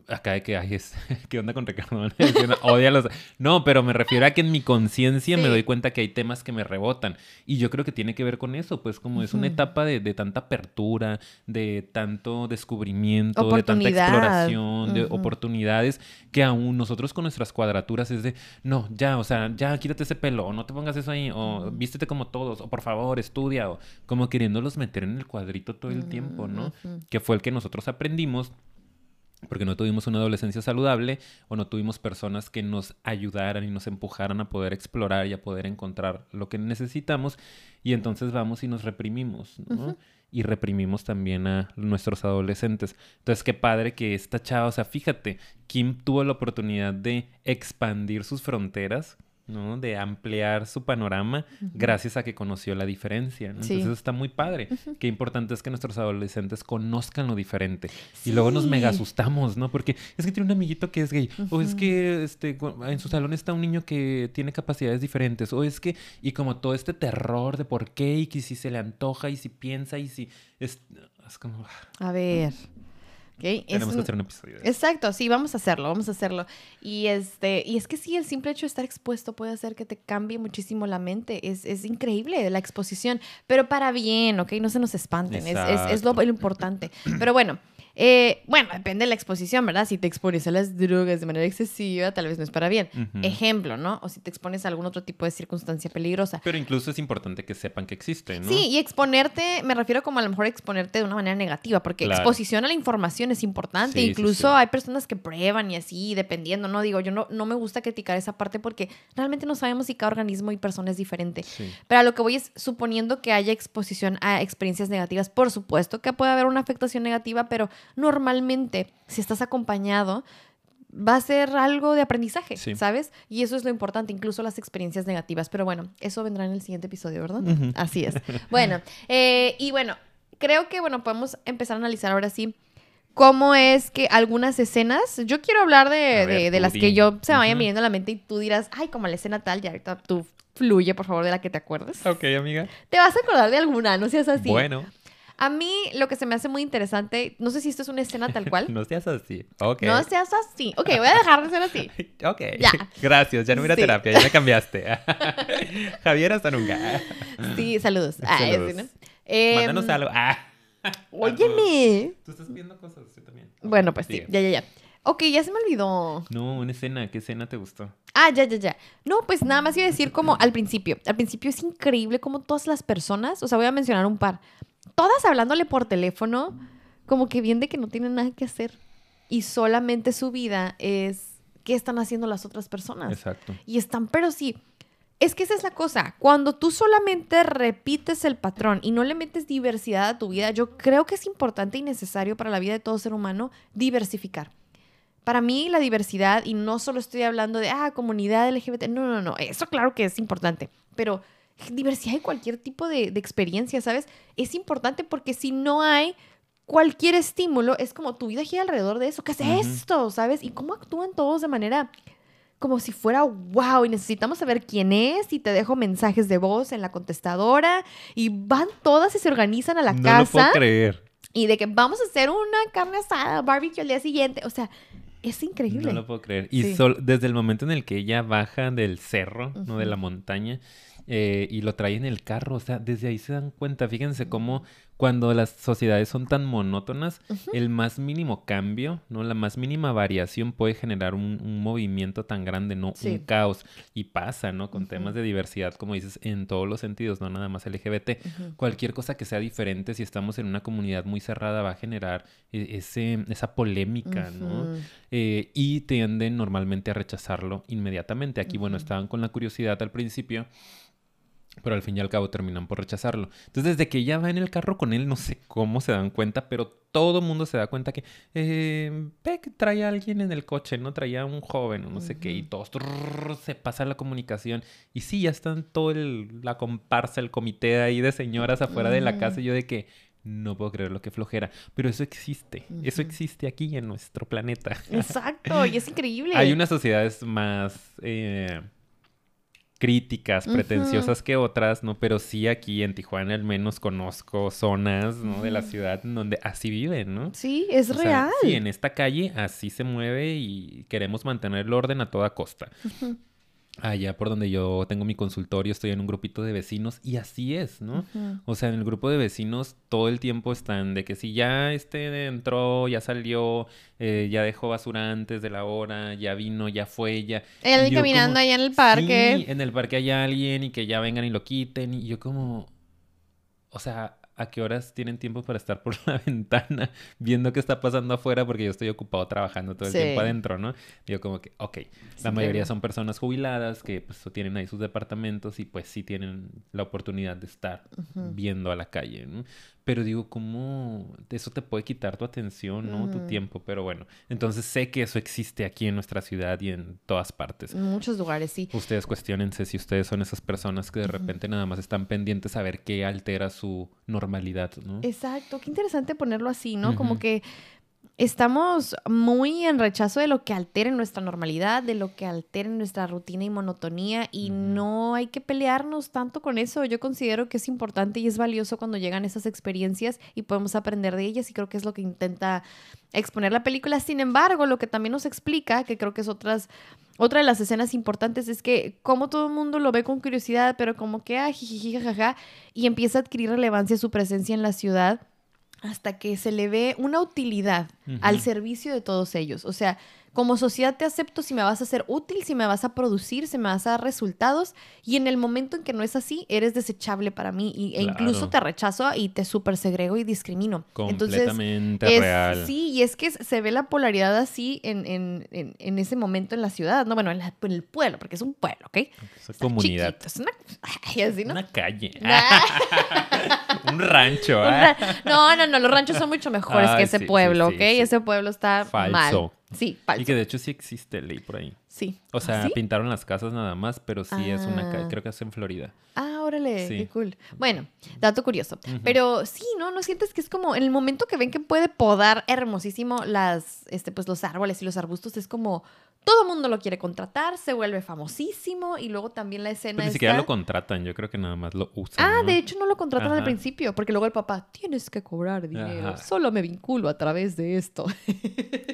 acá de que, ay, es, ¿qué onda con Ricardo? Odia los... No, pero me refiero a que en mi conciencia me doy cuenta que hay temas que me rebotan. Y yo creo que tiene que ver con eso, pues como es una etapa de, de tanta apertura, de tanto descubrimiento, de tanta exploración, de oportunidades, que aún nosotros con nuestras cuadraturas es de, no, ya, o sea, ya quítate ese pelo, o no te pongas eso ahí, o vístete como todos, o por favor, estudia, o como queriéndolos meter en el cuadrito todo el tiempo, ¿no? Que fue el que nosotros aprendimos porque no tuvimos una adolescencia saludable o no tuvimos personas que nos ayudaran y nos empujaran a poder explorar y a poder encontrar lo que necesitamos y entonces vamos y nos reprimimos, ¿no? Y reprimimos también a nuestros adolescentes. Entonces, qué padre que esta chava, o sea, fíjate, Kim tuvo la oportunidad de expandir sus fronteras, ¿no? De ampliar su panorama gracias a que conoció la diferencia, ¿no? Sí. Entonces, eso está muy padre. Qué importante es que nuestros adolescentes conozcan lo diferente. Y luego nos mega asustamos, ¿no? Porque es que tiene un amiguito que es gay. O es que este, en su salón está un niño que tiene capacidades diferentes. O es que, y como todo este terror de por qué y que si se le antoja y si piensa y si... Es, es como... ah, A ver. Es Tenemos que un- hacer un episodio de. Exacto, sí, vamos a hacerlo, vamos a hacerlo. Y este, y es que sí, el simple hecho de estar expuesto puede hacer que te cambie muchísimo la mente. Es, es increíble la exposición, pero para bien, ¿ok? No se nos espanten, es, es, es lo importante. Pero bueno, Eh, bueno, depende de la exposición, ¿verdad? Si te expones a las drogas de manera excesiva, tal vez no es para bien. Ejemplo, ¿no? O si te expones a algún otro tipo de circunstancia peligrosa. Pero incluso es importante que sepan que existe, ¿no? Sí, y exponerte, me refiero como a lo mejor exponerte de una manera negativa, porque Claro. exposición a la información es importante. Sí, Incluso sí. hay personas que prueban y así, dependiendo, ¿no? Digo, yo no, no me gusta criticar esa parte porque realmente no sabemos si cada organismo y persona es diferente. Pero a lo que voy es, suponiendo que haya exposición a experiencias negativas, por supuesto que puede haber una afectación negativa, pero normalmente, si estás acompañado, va a ser algo de aprendizaje, Sí. ¿sabes? Y eso es lo importante, incluso las experiencias negativas. Pero bueno, eso vendrá en el siguiente episodio, ¿verdad? Así es. Bueno, eh, y bueno, creo que, bueno, podemos empezar a analizar ahora sí cómo es que algunas escenas, yo quiero hablar de, ver, de- las di. que yo se me vayan viniendo a la mente y tú dirás, ay, como la escena tal, ya ahorita tú fluye, por favor, de la que te acuerdes. Ok, amiga. Te vas a acordar de alguna, no seas así. Bueno, A mí lo que se me hace muy interesante, no sé si esto es una escena tal cual. no seas así. Ok. No seas así. Ok, voy a dejar de ser así. Ok. Ya. Gracias, ya no voy a ir a Sí. terapia, ya me cambiaste. Javier, hasta nunca. Sí, saludos. Ay, Saludos. ¿no? Em, Mándanos algo. Ah. Óyeme. Tú estás viendo cosas, yo también. Bueno, pues sí, ya, ya, ya. Ok, ya se me olvidó. No, una escena. ¿Qué escena te gustó? Ah, ya, ya, ya. No, pues nada más iba a decir como al principio. Al principio es increíble como todas las personas, o sea, voy a mencionar un par, todas hablándole por teléfono, como que bien de que no tienen nada que hacer. Y solamente su vida es qué están haciendo las otras personas. Exacto. Y están, pero sí. Es que esa es la cosa. Cuando tú solamente repites el patrón y no le metes diversidad a tu vida, yo creo que es importante y necesario para la vida de todo ser humano diversificar. Para mí la diversidad, y no solo estoy hablando de, ah, comunidad LGBT, no, no, no, eso claro que es importante, pero diversidad de cualquier tipo de, de experiencia, ¿sabes? Es importante porque si no hay cualquier estímulo, es como tu vida gira alrededor de eso. ¿Qué es esto? ¿Sabes? Y cómo actúan todos de manera como si fuera wow y necesitamos saber quién es y te dejo mensajes de voz en la contestadora y van todas y se organizan a la no lo puedo casa creer. y de que vamos a hacer una carne asada, barbecue al día siguiente, o sea, es increíble. No lo puedo creer. Y Sí. sol- desde el momento en el que ella baja del cerro, ¿no? De la montaña, eh, y lo trae en el carro, o sea, desde ahí se dan cuenta. Fíjense cómo cuando las sociedades son tan monótonas, el más mínimo cambio, ¿no? La más mínima variación puede generar un, un movimiento tan grande, ¿no? Sí. Un caos. Y pasa, ¿no? Con temas de diversidad, como dices, en todos los sentidos, no nada más LGBT. Cualquier cosa que sea diferente, si estamos en una comunidad muy cerrada, va a generar eh, ese, esa polémica, ¿no? Eh, y tienden normalmente a rechazarlo inmediatamente. Aquí, bueno, estaban con la curiosidad al principio, pero al fin y al cabo terminan por rechazarlo. Entonces, desde que ella va en el carro con él, no sé cómo se dan cuenta, pero todo el mundo se da cuenta que eh, que trae a alguien en el coche, ¿no? Traía a un joven o no sé qué, y todos trrr, se pasa la comunicación. Y sí, ya están todo el- la comparsa, el comité ahí de señoras afuera de la casa, y yo de que no puedo creer lo que flojera. Pero eso existe, eso existe aquí en nuestro planeta. Exacto, y es increíble. Hay unas sociedades más eh, críticas, pretenciosas que otras, ¿no? Pero sí aquí en Tijuana al menos conozco zonas, ¿no? De la ciudad en donde así viven, ¿no? Sí, es O sea, real. sí, en esta calle así se mueve y queremos mantener el orden a toda costa. Allá por donde yo tengo mi consultorio estoy en un grupito de vecinos y así es, ¿no? O sea, en el grupo de vecinos todo el tiempo están de que si ya este entró, ya salió, eh, ya dejó basura antes de la hora, ya vino, ya fue, ya... Hay alguien Y yo caminando como, allá en el parque. Sí, en el parque hay alguien y que ya vengan y lo quiten. Y yo como... O sea, ¿a qué horas tienen tiempo para estar por la ventana viendo qué está pasando afuera? Porque yo estoy ocupado trabajando todo el Sí. tiempo adentro, ¿no? Yo como que, ok, la mayoría son personas jubiladas que pues tienen ahí sus departamentos y pues sí tienen la oportunidad de estar viendo a la calle, ¿no? Pero digo, ¿cómo eso te puede quitar tu atención, ¿no? Tu tiempo, pero bueno. Entonces sé que eso existe aquí en nuestra ciudad y en todas partes. En muchos lugares, sí. Ustedes cuestionense si ustedes son esas personas que de repente nada más están pendientes a ver qué altera su normalidad, ¿no? Exacto, qué interesante ponerlo así, ¿no? Como que estamos muy en rechazo de lo que altere nuestra normalidad, de lo que altere nuestra rutina y monotonía y no hay que pelearnos tanto con eso. Yo considero que es importante y es valioso cuando llegan esas experiencias y podemos aprender de ellas y creo que es lo que intenta exponer la película. Sin embargo, lo que también nos explica, que creo que es otras otra de las escenas importantes es que como todo el mundo lo ve con curiosidad, pero como que ah, jijiji, jajaja, y empieza a adquirir relevancia su presencia en la ciudad hasta que se le ve una utilidad al servicio de todos ellos. O sea, como sociedad te acepto si me vas a ser útil, si me vas a producir, si me vas a dar resultados. Y en el momento en que no es así, eres desechable para mí. Y, e incluso te rechazo y te super segrego y discrimino. Entonces, Completamente es- real. Sí, y es que se ve la polaridad así en, en- en- en ese momento en la ciudad. No, bueno, en, la- el pueblo, porque es un pueblo, ¿ok? Comunidad. Chiquito, es una... Ay, así, ¿no? Una calle. Un rancho. Un ra- No, no, no, los ranchos son mucho mejores que ese sí, pueblo, sí, ¿ok? sí. Ese pueblo está Falso. mal. Sí, falso. Y que de hecho sí existe ley por ahí. Sí. O sea, ¿Ah, ¿sí? pintaron las casas nada más, pero sí es una Ah. calle. Creo que es en Florida. Ah, órale, Sí. qué cool. Bueno, dato curioso. Pero sí, ¿no? ¿No sientes que es como en el momento que ven que puede podar hermosísimo las, este, pues los árboles y los arbustos, es como todo el mundo lo quiere contratar, se vuelve famosísimo y luego también la escena Pues ni está... siquiera lo contratan, yo creo que nada más lo usan. Ah, ¿no? de hecho no lo contratan al principio, porque luego el papá, tienes que cobrar dinero, Ajá. solo me vinculo a través de esto.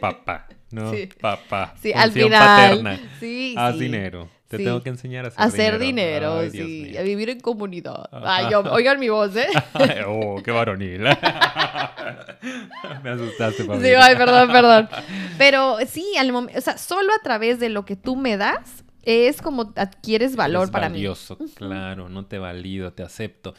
Papá, no, Sí. papá. Sí, al final. paterna. Sí, Haz sí. dinero. Te Sí. tengo que enseñar a hacer, Hacer dinero, Ay, Dios sí, a vivir en comunidad. Ay, yo- oigan mi voz, ¿eh? Oh, qué varonil. Me asustaste, Sí, Paulina. ay, perdón, perdón. Pero sí, al momento, o sea, solo a través de lo que tú me das es como adquieres valor Eres para valioso, claro, no te valido, te acepto.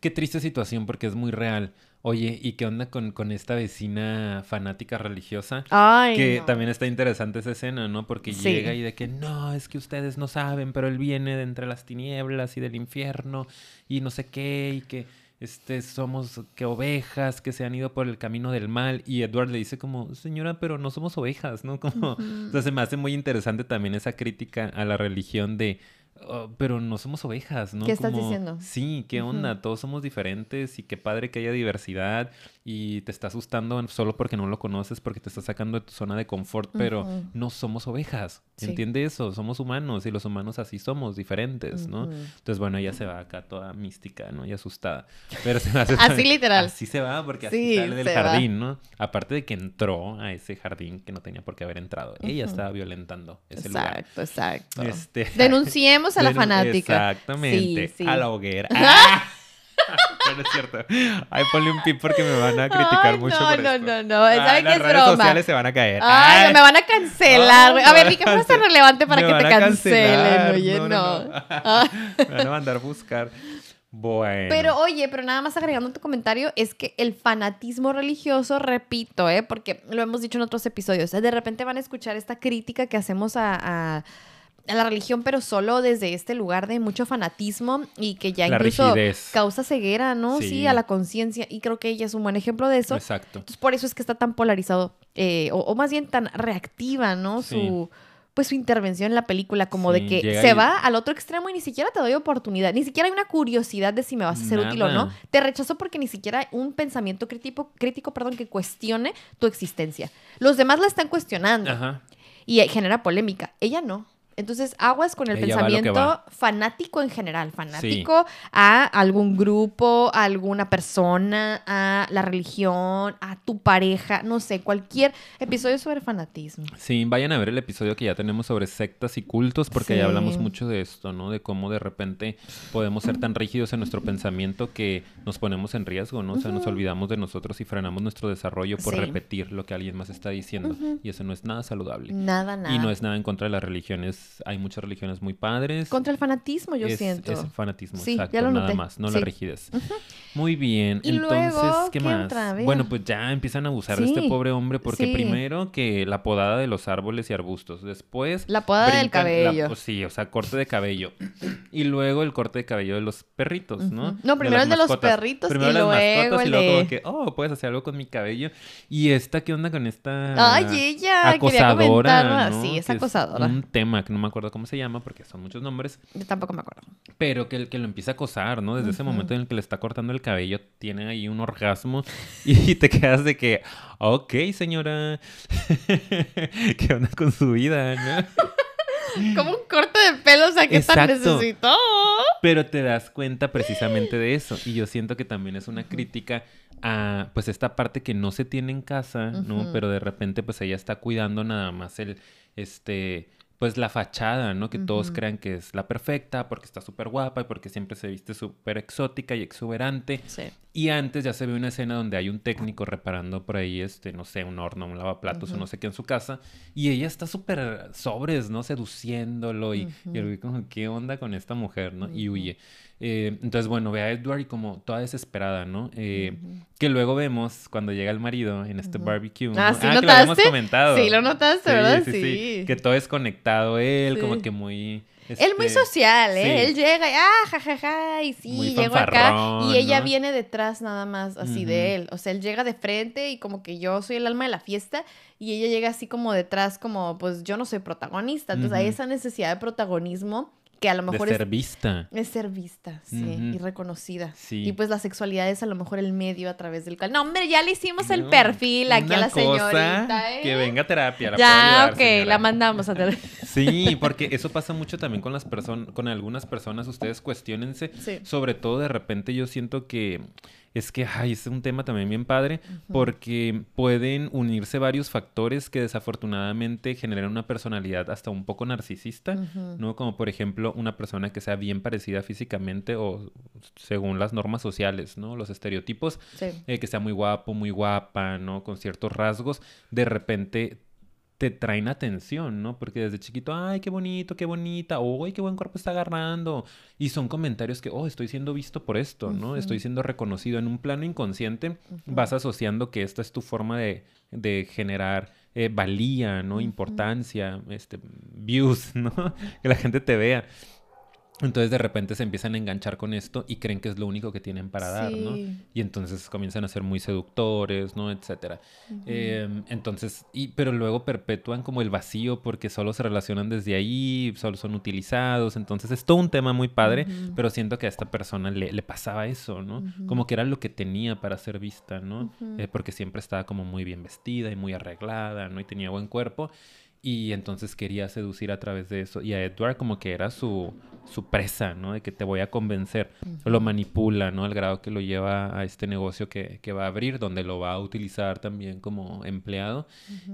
Qué triste situación porque es muy real. Oye, ¿y qué onda con, con esta vecina fanática religiosa? Ay, que no. también está interesante esa escena, ¿no? Porque Sí. llega y de que no, es que ustedes no saben, pero él viene de entre las tinieblas y del infierno y no sé qué, y que este, somos que ovejas que se han ido por el camino del mal. Y Edward le dice como, señora, pero no somos ovejas, ¿no? Como, o sea, se me hace muy interesante también esa crítica a la religión de, "Oh, pero no somos ovejas, ¿no? ¿Qué estás Como, diciendo? Sí, qué onda, todos somos diferentes y qué padre que haya diversidad y te está asustando solo porque no lo conoces, porque te está sacando de tu zona de confort, pero no somos ovejas. Sí. ¿Entiende eso? Somos humanos y los humanos así somos, diferentes, ¿no? Entonces, bueno, ella se va acá toda mística, ¿no? Y asustada. Pero se hace Así literal. Así se va porque así Sí, sale del va. jardín, ¿no? Aparte de que entró a ese jardín que no tenía por qué haber entrado. Ella estaba violentando ese lugar. Exacto, exacto. Este... Denunciemos a la fanática. Exactamente. Sí, sí. A la hoguera. ¡Ah! No, es cierto. Ay, ponle un pip porque me van a criticar Ay, mucho no, por no, esto. no, no, Ah, ¿saben las qué es redes broma? sociales se van a caer. Ay, Ay. me van a cancelar. A ver, fuera tan cancelar. relevante para Me que te cancelen, oye, No, no. no, no. Ah. Me van a mandar a buscar. Bueno. Pero oye, pero nada más agregando tu comentario, es que el fanatismo religioso, repito, ¿eh? porque lo hemos dicho en otros episodios, de repente van a escuchar esta crítica que hacemos a, a- a la religión, pero solo desde este lugar de mucho fanatismo y que ya La incluso rigidez. causa ceguera, ¿no? Sí, Sí. a la conciencia. Y creo que ella es un buen ejemplo de eso. Exacto. Entonces, por eso es que está tan polarizado, eh, o, o más bien tan reactiva, ¿no? Sí. Su, pues su intervención en la película, como Sí, de que se y- va al otro extremo y ni siquiera te doy oportunidad, ni siquiera hay una curiosidad de si me vas a ser útil o no. Te rechazo porque ni siquiera hay un pensamiento crítico, crítico perdón, que cuestione tu existencia. Los demás la están cuestionando Ajá. y genera polémica. Ella no. Entonces, aguas con el Ella pensamiento fanático en general, fanático a algún grupo, a alguna persona, a la religión, a tu pareja, no sé, cualquier episodio sobre fanatismo. Sí, vayan a ver el episodio que ya tenemos sobre sectas y cultos, porque Sí. ya hablamos mucho de esto, ¿no? De cómo de repente podemos ser tan rígidos en nuestro pensamiento que nos ponemos en riesgo, ¿no? O sea, nos olvidamos de nosotros y frenamos nuestro desarrollo por Sí. repetir lo que alguien más está diciendo. Y eso no es nada saludable. Nada, nada. Y no es nada en contra de las religiones. Hay muchas religiones muy padres. Contra el fanatismo, yo es, siento. es fanatismo, Sí, exacto, ya lo nada más, no Sí. la rigidez. Muy bien, Y entonces, luego, ¿qué, ¿qué más? Bueno, pues ya empiezan a abusar de este pobre hombre porque primero que la podada de los árboles y arbustos, después... La poda del la- cabello. sí, o sea, corte de cabello. Y luego el corte de cabello de los perritos, ¿no? No, primero las el de los perritos Primero y las luego mascotas y el luego de- como que, oh, puedes hacer algo con mi cabello. Y esta, ¿qué onda con esta... Ay, ella, acosadora. Sí, es acosadora. un tema que no me acuerdo cómo se llama porque son muchos nombres, Yo tampoco me acuerdo. pero que, el que lo empieza a acosar, ¿no? Desde ese momento en el que le está cortando el cabello, tiene ahí un orgasmo y te quedas de que, ok, señora, ¿qué onda con su vida, no? Como un corte de pelo, o sea, ¿qué tan necesitó? Pero te das cuenta precisamente de eso. Y yo siento que también es una crítica a, pues, esta parte que no se tiene en casa, ¿no? Pero de repente, pues, ella está cuidando nada más el, este, pues la fachada, ¿no? Que todos crean que es la perfecta porque está súper guapa y porque siempre se viste súper exótica y exuberante. Sí. Y antes ya se ve una escena donde hay un técnico reparando por ahí, este, no sé, un horno, un lavaplatos o no sé qué en su casa. Y ella está súper sobres, ¿no? Seduciéndolo y, y el güey como, ¿qué onda con esta mujer, no? Y huye. Eh, entonces, bueno, ve a Edward y como toda desesperada, ¿no? Eh, Que luego vemos cuando llega el marido en este Ujú. barbecue. ¿no? Ah, ¿sí que lo habíamos notaste? comentado. Sí, lo notaste, ¿verdad? Sí. Que todo es conectado él, como Sí. que muy... Él muy este, social, ¿eh? sí. Él llega y, ah, jajaja, y sí, Muy llego acá. Y ella ¿no? viene detrás nada más, así Ujú. de él. O sea, él llega de frente y como que yo soy el alma de la fiesta y ella llega así como detrás, como, pues yo no soy protagonista. Entonces hay Ujú. esa necesidad de protagonismo que a lo De mejor ser es, vista. es ser vista, sí, y reconocida. Sí. Y pues la sexualidad es a lo mejor el medio a través del cual. No, hombre, ya le hicimos el perfil aquí a la cosa señorita, ¿eh? Que venga a terapia. la Ya, ayudar, ok, señora. la mandamos a terapia. Sí, porque eso pasa mucho también con las personas, con algunas personas. Ustedes cuestionense. Sí. Sobre todo de repente yo siento que es que ay, es un tema también bien padre porque pueden unirse varios factores que desafortunadamente generan una personalidad hasta un poco narcisista. ¿no? Como por ejemplo una persona que sea bien parecida físicamente o según las normas sociales, ¿no? Los estereotipos Sí. eh, que sea muy guapo, muy guapa, ¿no? Con ciertos rasgos, de repente te traen atención, ¿no? Porque desde chiquito, ay, qué bonito, qué bonita, ¡ay, qué buen cuerpo está agarrando! Y son comentarios que, oh, estoy siendo visto por esto, ¿no? Estoy siendo reconocido en un plano inconsciente, vas asociando que esta es tu forma de, de generar eh, valía, ¿no? Importancia, este, views, ¿no? que la gente te vea. Entonces de repente se empiezan a enganchar con esto y creen que es lo único que tienen para dar, ¿no? Y entonces comienzan a ser muy seductores, ¿no? Etcétera. Eh, entonces, y, pero luego perpetúan como el vacío porque solo se relacionan desde ahí, solo son utilizados. Entonces es todo un tema muy padre, pero siento que a esta persona le, le pasaba eso, ¿no? Como que era lo que tenía para ser vista, ¿no? Eh, porque siempre estaba como muy bien vestida y muy arreglada, ¿no? Y tenía buen cuerpo. Y entonces quería seducir a través de eso. Y a Edward como que era su, su presa, ¿no? De que te voy a convencer. Lo manipula, ¿no? Al grado que lo lleva a este negocio que, que va a abrir, donde lo va a utilizar también como empleado.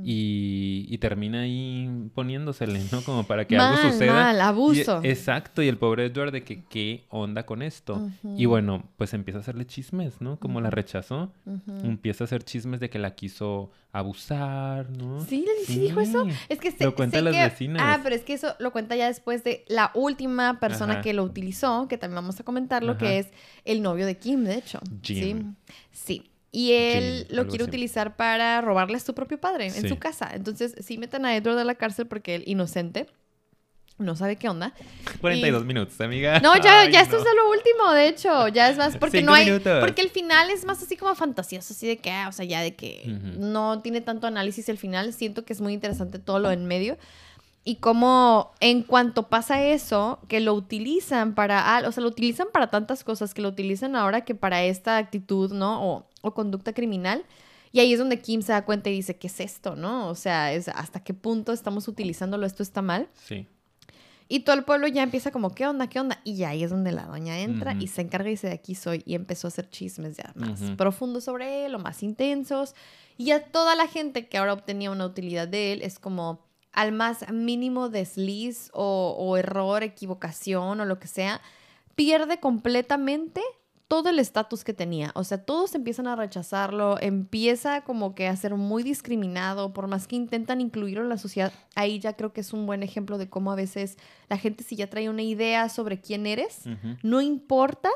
y, y termina ahí poniéndosele, ¿no? Como para que algo suceda. mal, Y- abuso. exacto, y el pobre Edward de que qué onda con esto. Y bueno, pues empieza a hacerle chismes, ¿no? Como la rechazó, empieza a hacer chismes de que la quiso abusar, ¿no? Sí, sí dijo eso. Es que sé, Lo cuentan las que- vecinas. Ah, pero es que eso lo cuenta ya después de la última persona Ajá. que lo utilizó, que también vamos a comentar, lo Ajá. que es el novio de Kim, de hecho. Jim. Sí. Sí. Y él Jim, lo quiere así. utilizar para robarle a su propio padre en Sí. su casa. Entonces, sí meten a Edward a la cárcel porque él, inocente, no sabe qué onda. 42 minutos, amiga. No, ya, Ay, ya esto es lo último, de hecho. Ya es más, porque Cinco no hay. minutos. Porque el final es más así como fantasioso, así de que, ah, o sea, ya de que no tiene tanto análisis el final. Siento que es muy interesante todo lo en medio. Y como en cuanto pasa eso, que lo utilizan para, ah, o sea, lo utilizan para tantas cosas, que lo utilizan ahora que para esta actitud, ¿no? O, o conducta criminal. Y ahí es donde Kim se da cuenta y dice, ¿qué es esto, no? O sea, es hasta qué punto estamos utilizándolo, esto está mal. Sí. Y todo el pueblo ya empieza como, ¿qué onda? ¿Qué onda? Y ahí es donde la doña entra y se encarga y dice, de aquí soy. Y empezó a hacer chismes ya más Ujú. profundos sobre él o más intensos. Y a toda la gente que ahora obtenía una utilidad de él es como al más mínimo desliz o, o error, equivocación o lo que sea, pierde completamente todo el estatus que tenía. O sea, todos empiezan a rechazarlo, empieza como que a ser muy discriminado, por más que intentan incluirlo en la sociedad. Ahí ya creo que es un buen ejemplo de cómo a veces la gente si ya trae una idea sobre quién eres, no importa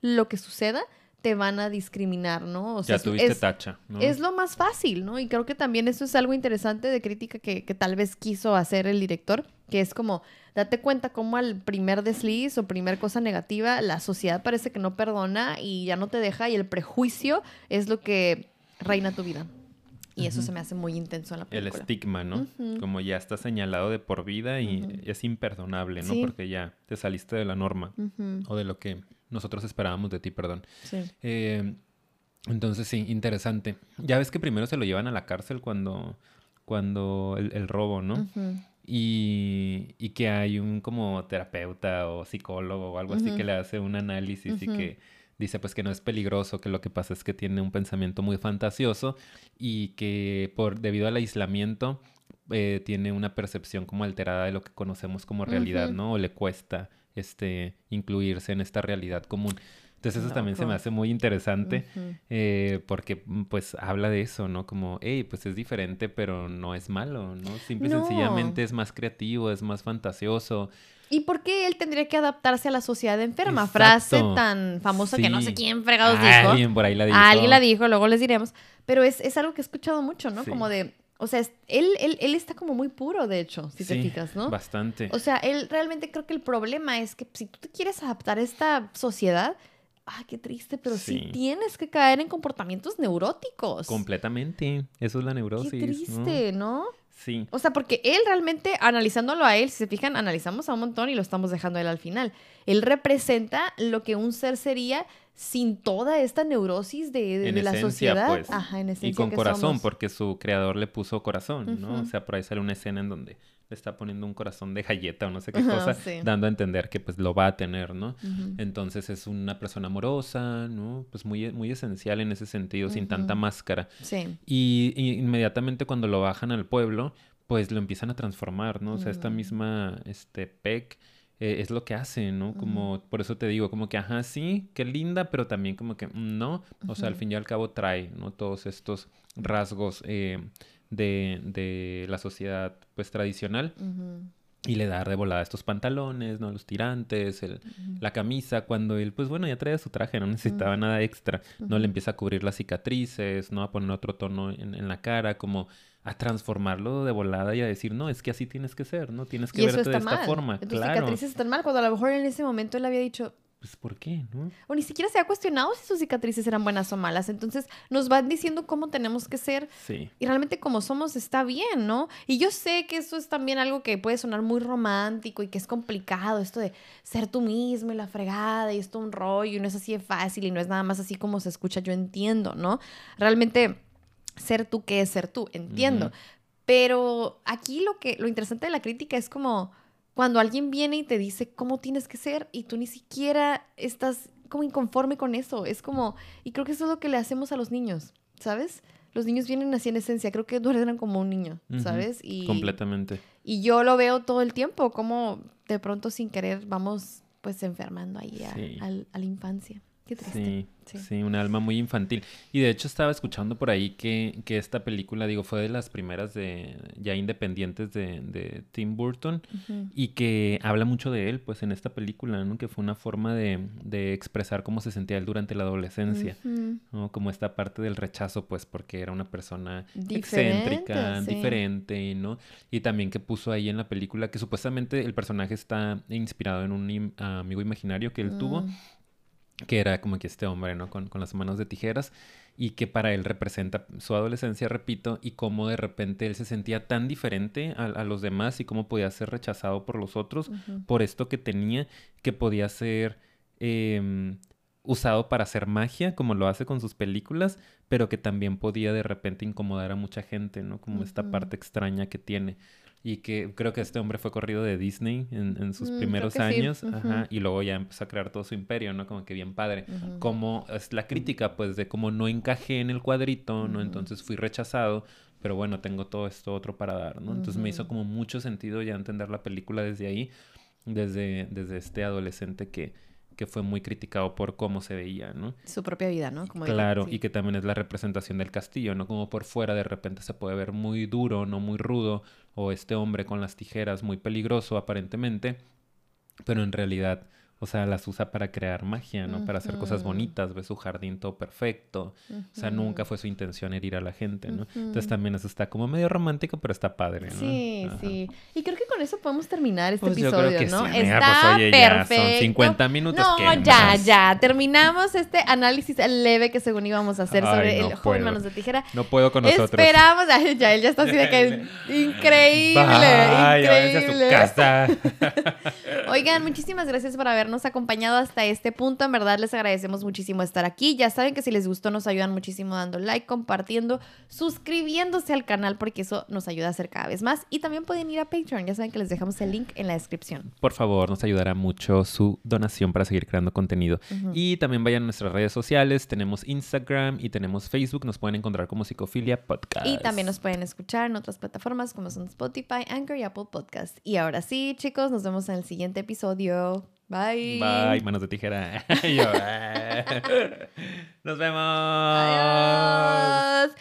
lo que suceda, te van a discriminar, ¿no? O sea, ya tuviste es, tacha, ¿no? es lo más fácil, ¿no? Y creo que también eso es algo interesante de crítica que, que tal vez quiso hacer el director, que es como, date cuenta cómo al primer desliz o primer cosa negativa, la sociedad parece que no perdona y ya no te deja y el prejuicio es lo que reina tu vida. Y eso se me hace muy intenso en la El película. estigma, ¿no? Como ya está señalado de por vida y es imperdonable, ¿no? Sí. Porque ya te saliste de la norma o de lo que nosotros esperábamos de ti, perdón. sí. Eh, entonces sí, interesante. Ya ves que primero se lo llevan a la cárcel cuando, cuando el, el robo, ¿no? Y, y que hay un como terapeuta o psicólogo o algo así que le hace un análisis y que dice pues que no es peligroso, que lo que pasa es que tiene un pensamiento muy fantasioso y que por debido al aislamiento eh, tiene una percepción como alterada de lo que conocemos como realidad. ¿no? O le cuesta este, incluirse en esta realidad común. Entonces eso también se me hace muy interesante eh, porque mm, pues habla de eso, ¿no? Como, hey, pues es diferente, pero no es malo, ¿no? Simple y No. sencillamente es más creativo, es más fantasioso. ¿Y por qué él tendría que adaptarse a la sociedad enferma? Exacto. Frase tan famosa que no sé quién fregados dijo. Alguien por ahí la dijo. Alguien la dijo, luego les diremos. Pero es, es algo que he escuchado mucho, ¿no? Sí. Como de. O sea, él, él, él está como muy puro, de hecho, si te fijas, ¿no? Bastante. O sea, él realmente creo que el problema es que si tú te quieres adaptar a esta sociedad, ah, qué triste, pero sí, Sí. tienes que caer en comportamientos neuróticos. Completamente. Eso es la neurosis. Qué ¿no? triste, ¿no? Sí. O sea, porque él realmente, analizándolo a él, si se fijan, analizamos a un montón y lo estamos dejando a él al final. Él representa lo que un ser sería sin toda esta neurosis de, de- En de la sociedad. pues. Ajá, en esencia Y con que corazón, somos. porque su creador le puso corazón, ¿no? O sea, por ahí sale una escena en donde le está poniendo un corazón de galleta o no sé qué cosa, sí. dando a entender que pues lo va a tener, ¿no? Entonces es una persona amorosa, ¿no? Pues muy, muy esencial en ese sentido, sin tanta máscara. Sí. Y, y inmediatamente cuando lo bajan al pueblo, pues lo empiezan a transformar, ¿no? O sea, esta misma, este, Peck eh, es lo que hace, ¿no? Como, por eso te digo, como que, ajá, sí, qué linda, pero también como que, mm, no. O sea, al fin y al cabo trae, ¿no? Todos estos rasgos eh, de, de la sociedad, pues, tradicional. Y le da de volada estos pantalones, ¿no? Los tirantes, el, la camisa, cuando él, pues bueno, ya traía su traje, no necesitaba nada extra. No le empieza a cubrir las cicatrices, ¿no? A poner otro tono en, en la cara, como a transformarlo de volada y a decir, no, es que así tienes que ser, ¿no? Tienes que Y verte de esta mal. forma. Tus claro. cicatrices están mal, cuando a lo mejor en ese momento él había dicho, Pues, ¿por qué, no? o ni siquiera se ha cuestionado si sus cicatrices eran buenas o malas. Entonces nos van diciendo cómo tenemos que ser Sí. y realmente como somos está bien, ¿no? Y yo sé que eso es también algo que puede sonar muy romántico y que es complicado, esto de ser tú mismo y la fregada y esto un rollo y no es así de fácil y no es nada más así como se escucha, yo entiendo, ¿no? Realmente ser tú, ¿qué es ser tú? Entiendo. Pero aquí lo que lo interesante de la crítica es como cuando alguien viene y te dice cómo tienes que ser y tú ni siquiera estás como inconforme con eso. Es como, y creo que eso es lo que le hacemos a los niños, ¿sabes? Los niños vienen así en esencia, creo que duermen como un niño, ¿sabes? Y, Completamente. y yo lo veo todo el tiempo, como de pronto sin querer vamos pues enfermando ahí a, Sí. al- a la infancia. Qué triste. Sí, Sí. sí, un alma muy infantil. Y de hecho estaba escuchando por ahí que, que esta película, digo, fue de las primeras de ya independientes de, de Tim Burton y que habla mucho de él, pues en esta película, ¿no? Que fue una forma de, de expresar cómo se sentía él durante la adolescencia. ¿no? Como esta parte del rechazo, pues porque era una persona Diferente, excéntrica, sí. diferente, ¿no? Y también que puso ahí en la película que supuestamente el personaje está inspirado en un im- amigo imaginario que él tuvo Mm. Que era como que este hombre, ¿no? Con, con las manos de tijeras y que para él representa su adolescencia, repito, y cómo de repente él se sentía tan diferente a, a los demás y cómo podía ser rechazado por los otros por esto que tenía, que podía ser em, usado para hacer magia, como lo hace con sus películas, pero que también podía de repente incomodar a mucha gente, ¿no? Como esta parte extraña que tiene. Y que creo que este hombre fue corrido de Disney en, en sus Mm, primeros que sí. años, Ujú. ajá, y luego ya empezó a crear todo su imperio, ¿no? Como que bien padre. Ujú. Como es la crítica, pues, de cómo no encajé en el cuadrito, ¿no? Entonces fui rechazado, pero bueno, tengo todo esto otro para dar, ¿no? Entonces me hizo como mucho sentido ya entender la película desde ahí, desde, desde este adolescente que, que fue muy criticado por cómo se veía, ¿no? Su propia vida, ¿no? Como digo, Claro, sí. y que también es la representación del castillo, ¿no? Como por fuera de repente se puede ver muy duro, no muy rudo, o este hombre con las tijeras muy peligroso aparentemente, pero en realidad, o sea, las usa para crear magia, ¿no? Para hacer cosas bonitas, ve su jardín todo perfecto, o sea, nunca fue su intención herir a la gente, ¿no? Entonces también eso está como medio romántico, pero está padre, ¿no? Sí, Ajá. sí. Y creo que con eso podemos terminar este Pues yo episodio, creo que ¿no? sí, Está pues, oye, ya son perfecto. 50 minutos, No, ¿qué ya, más? ya. Terminamos este análisis leve que según íbamos a hacer Ay, sobre no el joven puedo. manos de tijera. No puedo con nosotros. Esperamos, ay, ya él ya está así de que increíble, Bye, váyanse a su increíble. casa. Oigan, muchísimas gracias por habernos habernos acompañado hasta este punto. En verdad les agradecemos muchísimo estar aquí. Ya saben que si les gustó nos ayudan muchísimo dando like, compartiendo, suscribiéndose al canal porque eso nos ayuda a hacer cada vez más. Y también pueden ir a Patreon. Ya saben que les dejamos el link en la descripción. Por favor, nos ayudará mucho su donación para seguir creando contenido. Y también vayan a nuestras redes sociales. Tenemos Instagram y tenemos Facebook. Nos pueden encontrar como Psicofilia Podcast. Y también nos pueden escuchar en otras plataformas como son Spotify, Anchor y Apple Podcast. Y ahora sí, chicos, nos vemos en el siguiente episodio. Bye. Bye, manos de tijera. Yo, eh. Nos vemos. Adiós.